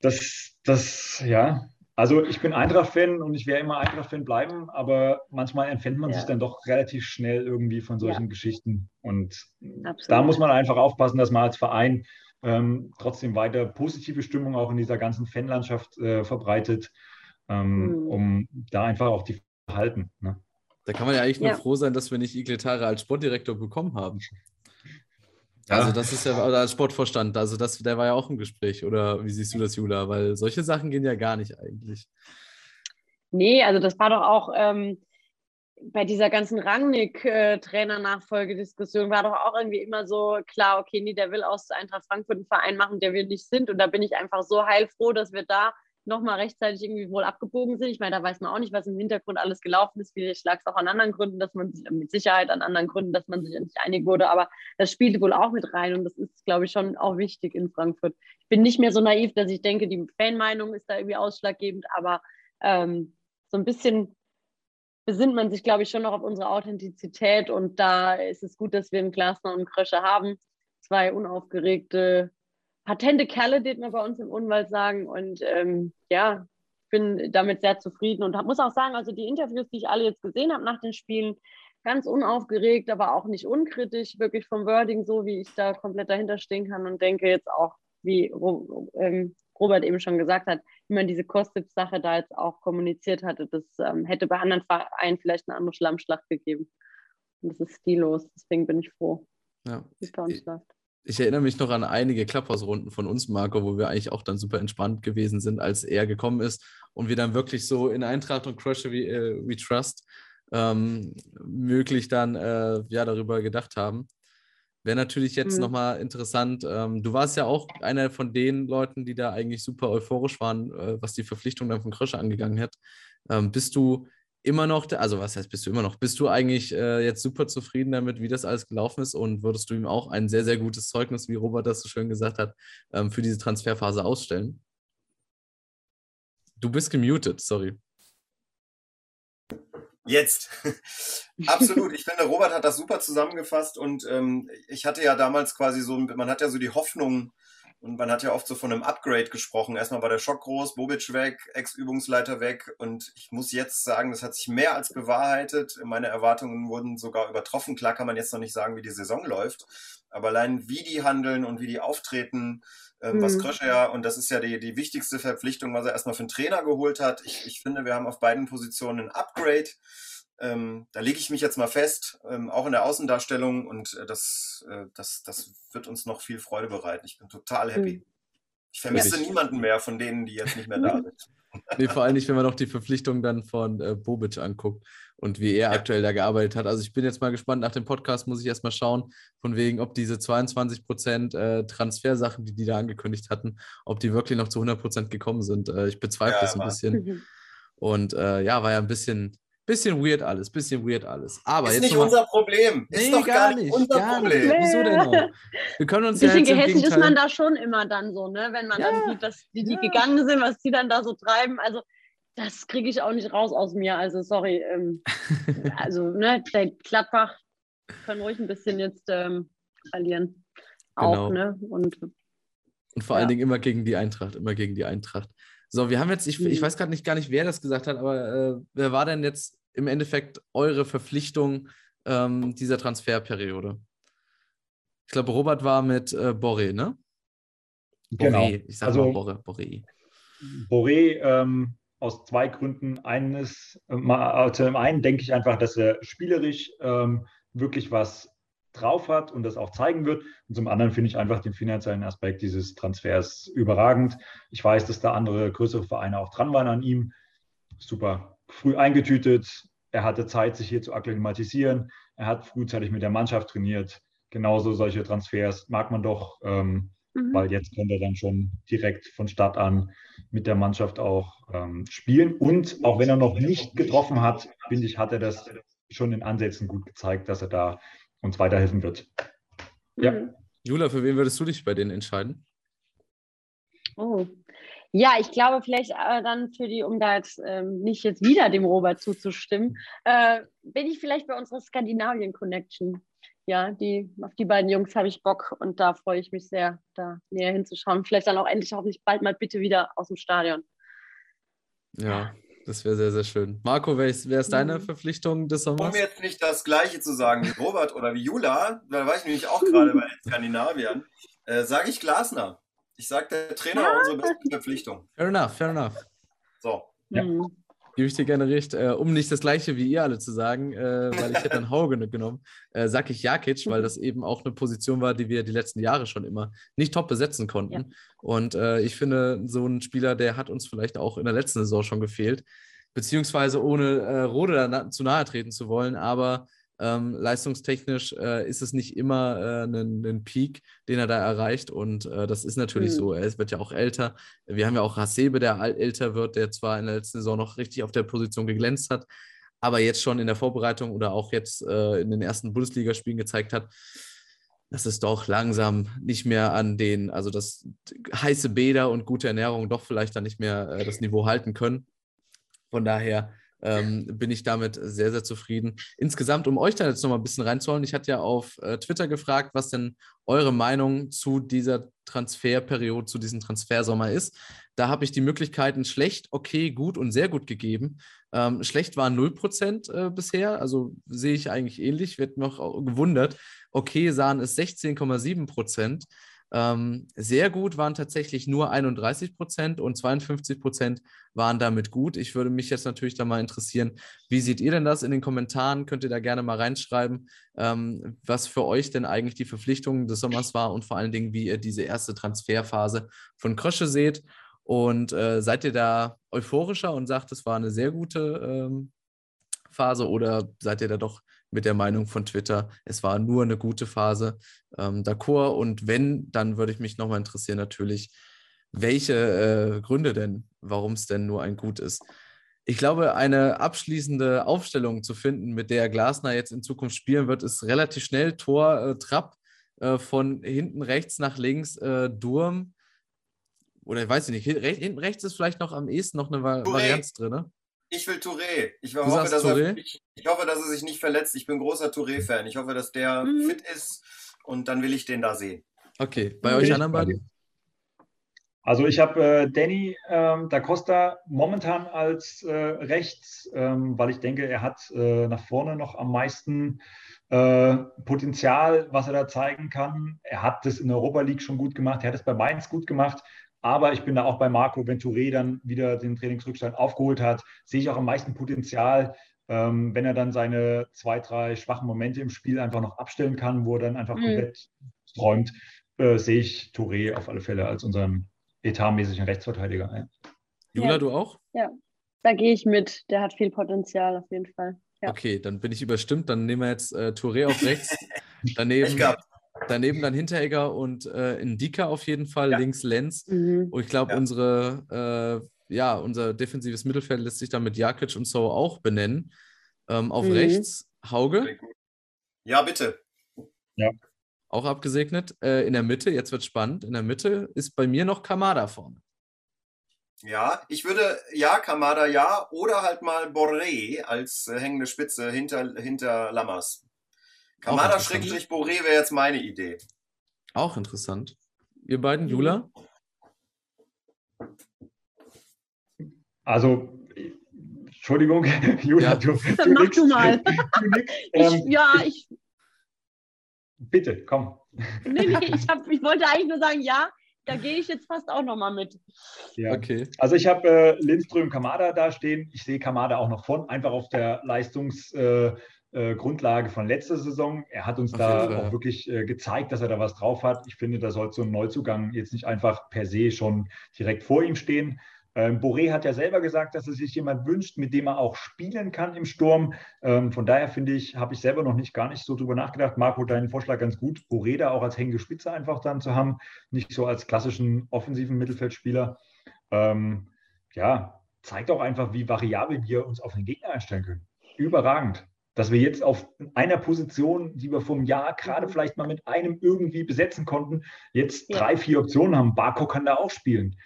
Das, das, ja, also ich bin Eintracht-Fan und ich werde immer Eintracht-Fan bleiben, aber manchmal entfernt man ja. sich dann doch relativ schnell irgendwie von solchen ja. Geschichten. Und Absolut. da muss man einfach aufpassen, dass man als Verein ähm, trotzdem weiter positive Stimmung auch in dieser ganzen Fanlandschaft äh, verbreitet, ähm, mhm. um da einfach auch die halten. Ne?
Da kann man ja eigentlich nur froh sein, dass wir nicht Igletare als Sportdirektor bekommen haben. Also das ist ja oder als Sportvorstand, also das, der war ja auch im Gespräch, oder wie siehst du das, Jula? Weil solche Sachen gehen ja gar nicht eigentlich.
Nee, also das war doch auch ähm, bei dieser ganzen Rangnick-Trainer-Nachfolgediskussion war doch auch irgendwie immer so klar, okay, nee, der will aus Eintracht Frankfurt einen Verein machen, der wir nicht sind. Und da bin ich einfach so heilfroh, dass wir da nochmal rechtzeitig irgendwie wohl abgebogen sind. Ich meine, da weiß man auch nicht, was im Hintergrund alles gelaufen ist. Vielleicht lag es auch an anderen Gründen, dass man sich, mit Sicherheit an anderen Gründen, dass man sich nicht einig wurde. Aber das spielte wohl auch mit rein und das ist, glaube ich, schon auch wichtig in Frankfurt. Ich bin nicht mehr so naiv, dass ich denke, die Fanmeinung ist da irgendwie ausschlaggebend, aber ähm, so ein bisschen besinnt man sich, glaube ich, schon noch auf unsere Authentizität und da ist es gut, dass wir einen Glasner und einen Krösche haben. Zwei unaufgeregte patente Kerle, die wir bei uns im Unwald sagen. Und ähm, ja, bin damit sehr zufrieden und muss auch sagen, also die Interviews, die ich alle jetzt gesehen habe nach den Spielen, ganz unaufgeregt, aber auch nicht unkritisch, wirklich vom Wording so, wie ich da komplett dahinter stehen kann und denke jetzt auch, wie ähm, Robert eben schon gesagt hat, wie man diese Kostic-Sache da jetzt auch kommuniziert hatte, das ähm, hätte bei anderen Vereinen vielleicht eine andere Schlammschlacht gegeben. Und das ist stillos, deswegen bin ich froh,
ja. wie es bei uns läuft ich erinnere mich noch an einige Clubhouse-Runden von uns, Marco, wo wir eigentlich auch dann super entspannt gewesen sind, als er gekommen ist und wir dann wirklich so in Eintracht und Crusher wie äh, We Trust ähm, möglich dann äh, ja darüber gedacht haben. Wäre natürlich jetzt mhm. nochmal interessant. Ähm, du warst ja auch einer von den Leuten, die da eigentlich super euphorisch waren, äh, was die Verpflichtung dann von Crusher angegangen hat. Ähm, bist du immer noch, also was heißt, bist du immer noch? Bist du eigentlich äh, jetzt super zufrieden damit, wie das alles gelaufen ist und würdest du ihm auch ein sehr, sehr gutes Zeugnis, wie Robert das so schön gesagt hat, ähm, für diese Transferphase ausstellen? Du bist gemutet, sorry.
Jetzt. Absolut. Ich finde, Robert hat das super zusammengefasst und ähm, ich hatte ja damals quasi so, man hat ja so die Hoffnung, und man hat ja oft so von einem Upgrade gesprochen. Erstmal war der Schock groß, Bobic weg, Ex-Übungsleiter weg. Und ich muss jetzt sagen, das hat sich mehr als bewahrheitet. Meine Erwartungen wurden sogar übertroffen. Klar kann man jetzt noch nicht sagen, wie die Saison läuft. Aber allein wie die handeln und wie die auftreten, äh, mhm. was Kröscher ja, und das ist ja die, die wichtigste Verpflichtung, was er erstmal für einen Trainer geholt hat. Ich, ich finde, wir haben auf beiden Positionen ein Upgrade. Ähm, da lege ich mich jetzt mal fest, ähm, auch in der Außendarstellung und äh, das, äh, das, das wird uns noch viel Freude bereiten. Ich bin total happy. Mhm. Ich vermisse ja. niemanden mehr von denen, die jetzt nicht mehr da sind.
Nee, vor allem nicht, wenn man noch die Verpflichtung dann von äh, Bobic anguckt und wie er ja. aktuell da gearbeitet hat. Also ich bin jetzt mal gespannt, nach dem Podcast muss ich erstmal schauen, von wegen, ob diese 22 Prozent äh, Transfersachen, die die da angekündigt hatten, ob die wirklich noch zu 100 Prozent gekommen sind. Äh, ich bezweifle ja, es ein bisschen. Und äh, ja, war ja ein bisschen Bisschen weird alles, bisschen weird alles. Aber
ist
jetzt
nicht unser Problem.
Ist nee, doch gar, nicht unser gar Problem. Nicht. Wieso denn auch? Wir können uns
bisschen ja gehässig ist man da schon immer dann so, ne? Wenn man ja, dann sieht, dass die, die ja. gegangen sind, was die dann da so treiben. Also das kriege ich auch nicht raus aus mir. Also sorry. Ähm, also ne, der Gladbach können ruhig ein bisschen jetzt ähm, verlieren. Auch, genau. ne? Und,
und vor ja. allen Dingen immer gegen die Eintracht, immer gegen die Eintracht. So, wir haben jetzt, ich, ich mhm. weiß gerade nicht gar nicht, wer das gesagt hat, aber äh, wer war denn jetzt im Endeffekt eure Verpflichtung ähm, dieser Transferperiode? Ich glaube, Robert war mit äh, Boré, ne?
Genau. Boré. Ich sage also, mal Boré. Boré, Boré ähm, aus zwei Gründen. Eines, äh, also zum einen denke ich einfach, dass er spielerisch ähm, wirklich was drauf hat und das auch zeigen wird. Und zum anderen finde ich einfach den finanziellen Aspekt dieses Transfers überragend. Ich weiß, dass da andere größere Vereine auch dran waren an ihm. Super früh eingetütet. Er hatte Zeit, sich hier zu akklimatisieren. Er hat frühzeitig mit der Mannschaft trainiert. Genauso solche Transfers mag man doch, ähm, mhm. weil jetzt könnte er dann schon direkt von Start an mit der Mannschaft auch ähm, spielen. Und auch wenn er noch nicht getroffen hat, finde ich, hat er das schon in Ansätzen gut gezeigt, dass er da uns weiterhelfen wird.
Ja. Mhm. Jula, für wen würdest du dich bei denen entscheiden?
Oh. Ja, ich glaube vielleicht äh, dann für die, um da jetzt ähm, nicht jetzt wieder dem Robert zuzustimmen, äh, bin ich vielleicht bei unserer Skandinavien Connection. Ja, die, auf die beiden Jungs habe ich Bock und da freue ich mich sehr, da näher hinzuschauen. Vielleicht dann auch endlich auch nicht bald mal bitte wieder aus dem Stadion.
Ja, das wäre sehr, sehr schön. Marco, wer ist, wer ist deine mhm. Verpflichtung des Sommers?
Um jetzt nicht das Gleiche zu sagen wie Robert oder wie Jula, da war ich nämlich auch gerade bei den Skandinaviern, äh, sage ich Glasner. Ich sage, der Trainer war unsere beste Verpflichtung.
Fair enough, fair enough.
So.
Ja. Mhm. Gebe ich dir gerne recht. Äh, um nicht das Gleiche wie ihr alle zu sagen, äh, weil ich hätte dann Hauge genommen, äh, sage ich Jakic, weil das eben auch eine Position war, die wir die letzten Jahre schon immer nicht top besetzen konnten. Ja. Und äh, ich finde, so ein Spieler, der hat uns vielleicht auch in der letzten Saison schon gefehlt. Beziehungsweise ohne äh, Rode na zu nahe treten zu wollen, aber Ähm, leistungstechnisch äh, ist es nicht immer äh, ein, ein, Peak, den er da erreicht. Und äh, das ist natürlich mhm. so. Er wird ja auch älter. Wir haben ja auch Hasebe, der älter wird, der zwar in der letzten Saison noch richtig auf der Position geglänzt hat, aber jetzt schon in der Vorbereitung oder auch jetzt äh, in den ersten Bundesligaspielen gezeigt hat, dass es doch langsam nicht mehr an den, also das heiße Bäder und gute Ernährung doch vielleicht dann nicht mehr äh, das Niveau halten können. Von daher ähm, bin ich damit sehr, sehr zufrieden. Insgesamt, um euch da jetzt nochmal ein bisschen reinzuholen, ich hatte ja auf äh, Twitter gefragt, was denn eure Meinung zu dieser Transferperiode, zu diesem Transfersommer ist. Da habe ich die Möglichkeiten schlecht, okay, gut und sehr gut gegeben. Ähm, schlecht waren 0% äh, bisher, also sehe ich eigentlich ähnlich, wird noch gewundert. Okay sahen es 16,7%. Ähm, sehr gut waren tatsächlich nur 31 Prozent und 52 Prozent waren damit gut. Ich würde mich jetzt natürlich da mal interessieren, wie seht ihr denn das in den Kommentaren? Könnt ihr da gerne mal reinschreiben, ähm, was für euch denn eigentlich die Verpflichtung des Sommers war und vor allen Dingen, wie ihr diese erste Transferphase von Krösche seht. Und äh, seid ihr da euphorischer und sagt, es war eine sehr gute ähm, Phase oder seid ihr da doch mit der Meinung von Twitter, es war nur eine gute Phase ähm, d'accord. Und wenn, dann würde ich mich nochmal interessieren, natürlich, welche äh, Gründe denn, warum es denn nur ein Gut ist. Ich glaube, eine abschließende Aufstellung zu finden, mit der Glasner jetzt in Zukunft spielen wird, ist relativ schnell. Tor, äh, Trapp äh, von hinten rechts nach links, äh, Durm. Oder ich weiß nicht, hinten rechts ist vielleicht noch am ehesten noch eine Varianz drin. Ne?
Ich will Touré. Ich hoffe, dass er, ich, ich, hoffe, dass er sich nicht verletzt. Ich bin großer Touré-Fan. Ich hoffe, dass der mhm. fit ist und dann will ich den da sehen.
Okay, bei euch anderen beiden?
Also ich habe äh, Danny ähm, da Costa momentan als äh, rechts, ähm, weil ich denke, er hat äh, nach vorne noch am meisten äh, Potenzial, was er da zeigen kann. Er hat das in der Europa League schon gut gemacht, er hat es bei Mainz gut gemacht. Aber ich bin da auch bei Marco, wenn Touré dann wieder den Trainingsrückstand aufgeholt hat, sehe ich auch am meisten Potenzial, ähm, wenn er dann seine zwei, drei schwachen Momente im Spiel einfach noch abstellen kann, wo er dann einfach mhm. komplett träumt, äh, sehe ich Touré auf alle Fälle als unseren etatmäßigen Rechtsverteidiger. Ja.
Jula, ja. du auch?
Ja, da gehe ich mit. Der hat viel Potenzial auf jeden Fall.
Ja. Okay, dann bin ich überstimmt. Dann nehmen wir jetzt äh, Touré auf rechts. Daneben Daneben dann Hinteregger und äh, Indika auf jeden Fall, ja. links Lenz. Mhm. Und ich glaube, ja. unsere, äh, ja, unser defensives Mittelfeld lässt sich dann mit Jakic und So auch benennen. Ähm, auf mhm. rechts Hauge.
Ja, bitte.
Ja. Auch abgesegnet. Äh, in der Mitte, jetzt wird spannend, in der Mitte ist bei mir noch Kamada vorne.
Ja, ich würde, ja, Kamada ja, oder halt mal Borré als äh, hängende Spitze hinter, hinter Lammers. Kamada-Boré wäre jetzt meine Idee.
Auch interessant. Ihr beiden, Jula?
Also, Entschuldigung, Jula, ja.
du, du Mach du mal. Du nix, ähm, ich, ja, ich.
Bitte, komm.
Nee, nee, ich, hab, ich wollte eigentlich nur sagen, ja, da gehe ich jetzt fast auch nochmal mit.
Ja. Okay. Also ich habe äh, Lindström Kamada da stehen. Ich sehe Kamada auch noch vorn, einfach auf der Leistungs, äh, äh, Grundlage von letzter Saison. Er hat uns Auf da auch wirklich äh, gezeigt, dass er da was drauf hat. Ich finde, da sollte so ein Neuzugang jetzt nicht einfach per se schon direkt vor ihm stehen. Ähm, Boré hat ja selber gesagt, dass er sich jemand wünscht, mit dem er auch spielen kann im Sturm. Ähm, von daher finde ich, habe ich selber noch nicht gar nicht so drüber nachgedacht. Marco, deinen Vorschlag ganz gut. Boré da auch als hängende Spitze einfach dann zu haben, nicht so als klassischen offensiven Mittelfeldspieler. Ähm, ja, zeigt auch einfach, wie variabel wir uns auf den Gegner einstellen können. Überragend dass wir jetzt auf einer Position, die wir vom Jahr gerade mhm. vielleicht mal mit einem irgendwie besetzen konnten, jetzt ja. drei, vier Optionen haben. Barco kann da auch spielen.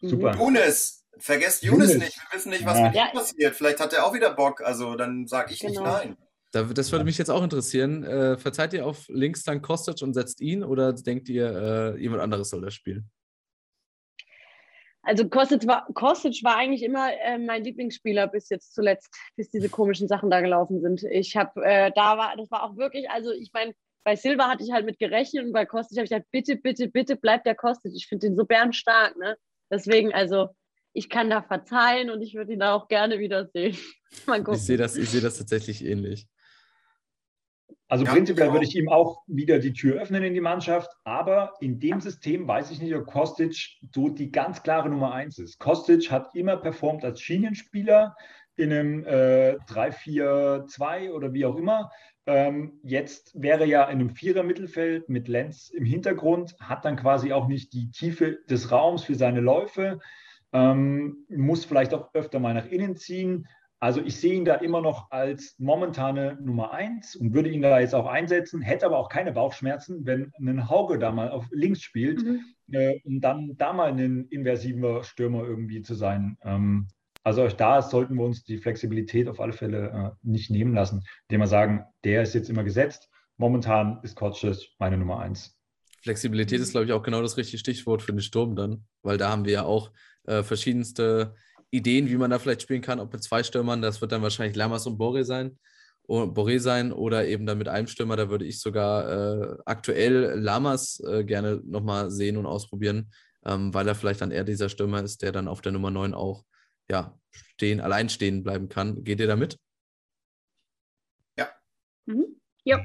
Mhm. Super. Younes, vergesst Younes nicht. Wir wissen nicht, was ja. mit ihm passiert. Vielleicht hat er auch wieder Bock. Also dann sage ich genau. nicht nein.
Das würde mich jetzt auch interessieren. Äh, verzeiht ihr auf links dann Kostic und setzt ihn oder denkt ihr, äh, jemand anderes soll das spielen?
Also Kostic war, Kostic war eigentlich immer äh, mein Lieblingsspieler bis jetzt zuletzt, bis diese komischen Sachen da gelaufen sind. Ich habe, äh, da war, das war auch wirklich, also ich meine, bei Silva hatte ich halt mit gerechnet und bei Kostic habe ich gesagt, bitte, bitte, bitte bleibt der Kostic. Ich finde den so bärenstark, ne? Deswegen, also ich kann da verzeihen und ich würde ihn da auch gerne wiedersehen.
Mal gucken. Ich sehe das, ich das tatsächlich ähnlich.
Also ja, prinzipiell würde ich ihm auch wieder die Tür öffnen in die Mannschaft, aber in dem System weiß ich nicht, ob Kostic so die ganz klare Nummer eins ist. Kostic hat immer performt als Schienenspieler in einem äh, 3-4-2 oder wie auch immer. Ähm, jetzt wäre ja in einem Vierer-Mittelfeld mit Lenz im Hintergrund, hat dann quasi auch nicht die Tiefe des Raums für seine Läufe, ähm, muss vielleicht auch öfter mal nach innen ziehen. Also ich sehe ihn da immer noch als momentane Nummer eins und würde ihn da jetzt auch einsetzen, hätte aber auch keine Bauchschmerzen, wenn ein Hauge da mal auf links spielt, mhm. äh, um dann da mal ein inversiver Stürmer irgendwie zu sein. Ähm, also auch da sollten wir uns die Flexibilität auf alle Fälle äh, nicht nehmen lassen, indem wir sagen, der ist jetzt immer gesetzt. Momentan ist Coaches meine Nummer eins.
Flexibilität ist, glaube ich, auch genau das richtige Stichwort für den Sturm dann, weil da haben wir ja auch äh, verschiedenste Ideen, wie man da vielleicht spielen kann, ob mit zwei Stürmern, das wird dann wahrscheinlich Lamas und Boré sein. Boré sein oder eben dann mit einem Stürmer, da würde ich sogar äh, aktuell Lamas äh, gerne nochmal sehen und ausprobieren, ähm, weil er vielleicht dann eher dieser Stürmer ist, der dann auf der Nummer 9 auch ja, stehen, allein stehen bleiben kann. Geht ihr damit?
Ja.
Mhm. Ja.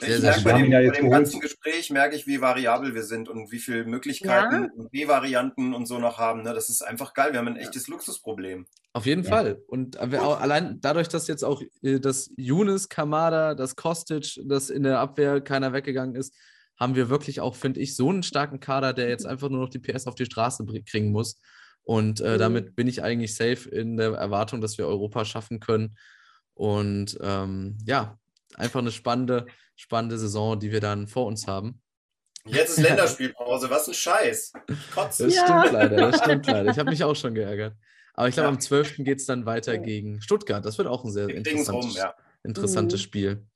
Sehr, sehr bei dem, bei dem ganzen Gespräch merke ich, wie variabel wir sind und wie viele Möglichkeiten ja. und B-Varianten und so noch haben. Ne? Das ist einfach geil. Wir haben ein echtes Luxusproblem.
Auf jeden ja. Fall. Und auch allein dadurch, dass jetzt auch äh, das Younes, Kamada, das Kostic, das in der Abwehr keiner weggegangen ist, haben wir wirklich auch, finde ich, so einen starken Kader, der jetzt einfach nur noch die PS auf die Straße kriegen muss. Und äh, mhm. damit bin ich eigentlich safe in der Erwartung, dass wir Europa schaffen können. Und ähm, ja, einfach eine spannende, spannende Saison, die wir dann vor uns haben.
Jetzt ist Länderspielpause, was ein Scheiß.
Kotze. Das ja. stimmt leider, das stimmt leider. Ich habe mich auch schon geärgert. Aber ich glaube, ja. am 12. geht es dann weiter gegen Stuttgart. Das wird auch ein sehr interessantes, rum, ja. interessantes mhm. Spiel.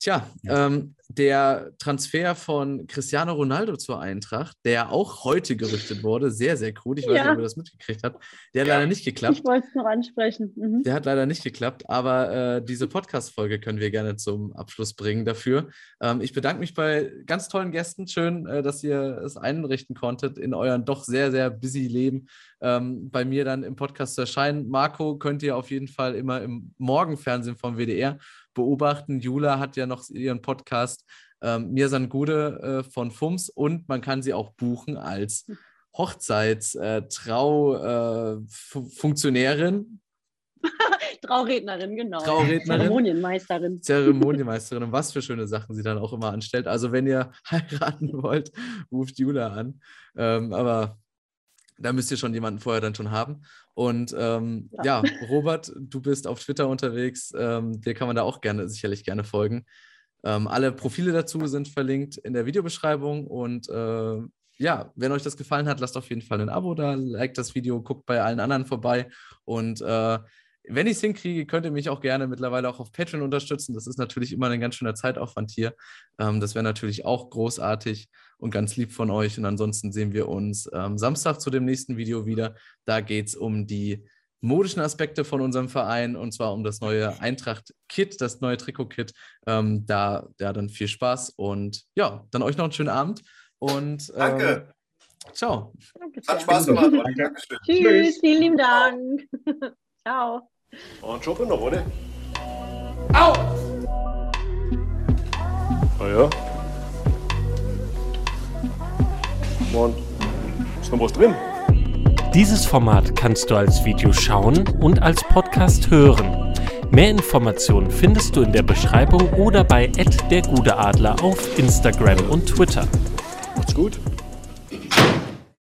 Tja, ähm, der Transfer von Cristiano Ronaldo zur Eintracht, der auch heute gerüchtet wurde, sehr, sehr cool. Ich weiß ja. nicht, ob ihr das mitgekriegt habt. Der hat ja. leider nicht geklappt.
Ich wollte es noch ansprechen.
Mhm. Der hat leider nicht geklappt, aber äh, diese Podcast-Folge können wir gerne zum Abschluss bringen dafür. Ähm, ich bedanke mich bei ganz tollen Gästen. Schön, äh, dass ihr es einrichten konntet, in euren doch sehr, sehr busy Leben ähm, bei mir dann im Podcast zu erscheinen. Marco könnt ihr auf jeden Fall immer im Morgenfernsehen vom WDR beobachten. Jula hat ja noch ihren Podcast ähm, Mirsan Gude äh, von FUMS und man kann sie auch buchen als Hochzeitstrau-Funktionärin.
Äh, Traurednerin, genau.
Traurednerin.
Zeremonienmeisterin.
Zeremonienmeisterin und was für schöne Sachen sie dann auch immer anstellt. Also wenn ihr heiraten wollt, ruft Jula an. Ähm, aber da müsst ihr schon jemanden vorher dann schon haben. Und ähm, ja. ja. Robert, du bist auf Twitter unterwegs. Ähm, dir kann man da auch gerne, sicherlich gerne folgen. Ähm, alle Profile dazu sind verlinkt in der Videobeschreibung. Und äh, ja, wenn euch das gefallen hat, lasst auf jeden Fall ein Abo da, liked das Video, guckt bei allen anderen vorbei. Und äh, wenn ich es hinkriege, könnt ihr mich auch gerne mittlerweile auch auf Patreon unterstützen. Das ist natürlich immer ein ganz schöner Zeitaufwand hier. Ähm, das wäre natürlich auch großartig und ganz lieb von euch. Und ansonsten sehen wir uns ähm, Samstag zu dem nächsten Video wieder. Da geht es um die modischen Aspekte von unserem Verein und zwar um das neue Eintracht-Kit, das neue Trikot-Kit. Ähm, da, ja, dann viel Spaß und ja, dann euch noch einen schönen Abend und
äh, Danke.
Ciao.
Danke Hat Spaß gemacht. Danke.
Tschüss, vielen lieben Dank. ciao.
Und Job noch, oder?
Au!
Ah ja. Und ist noch was drin?
Dieses Format kannst du als Video schauen und als Podcast hören. Mehr Informationen findest du in der Beschreibung oder bei der Gute Adler auf Instagram und Twitter.
Macht's gut.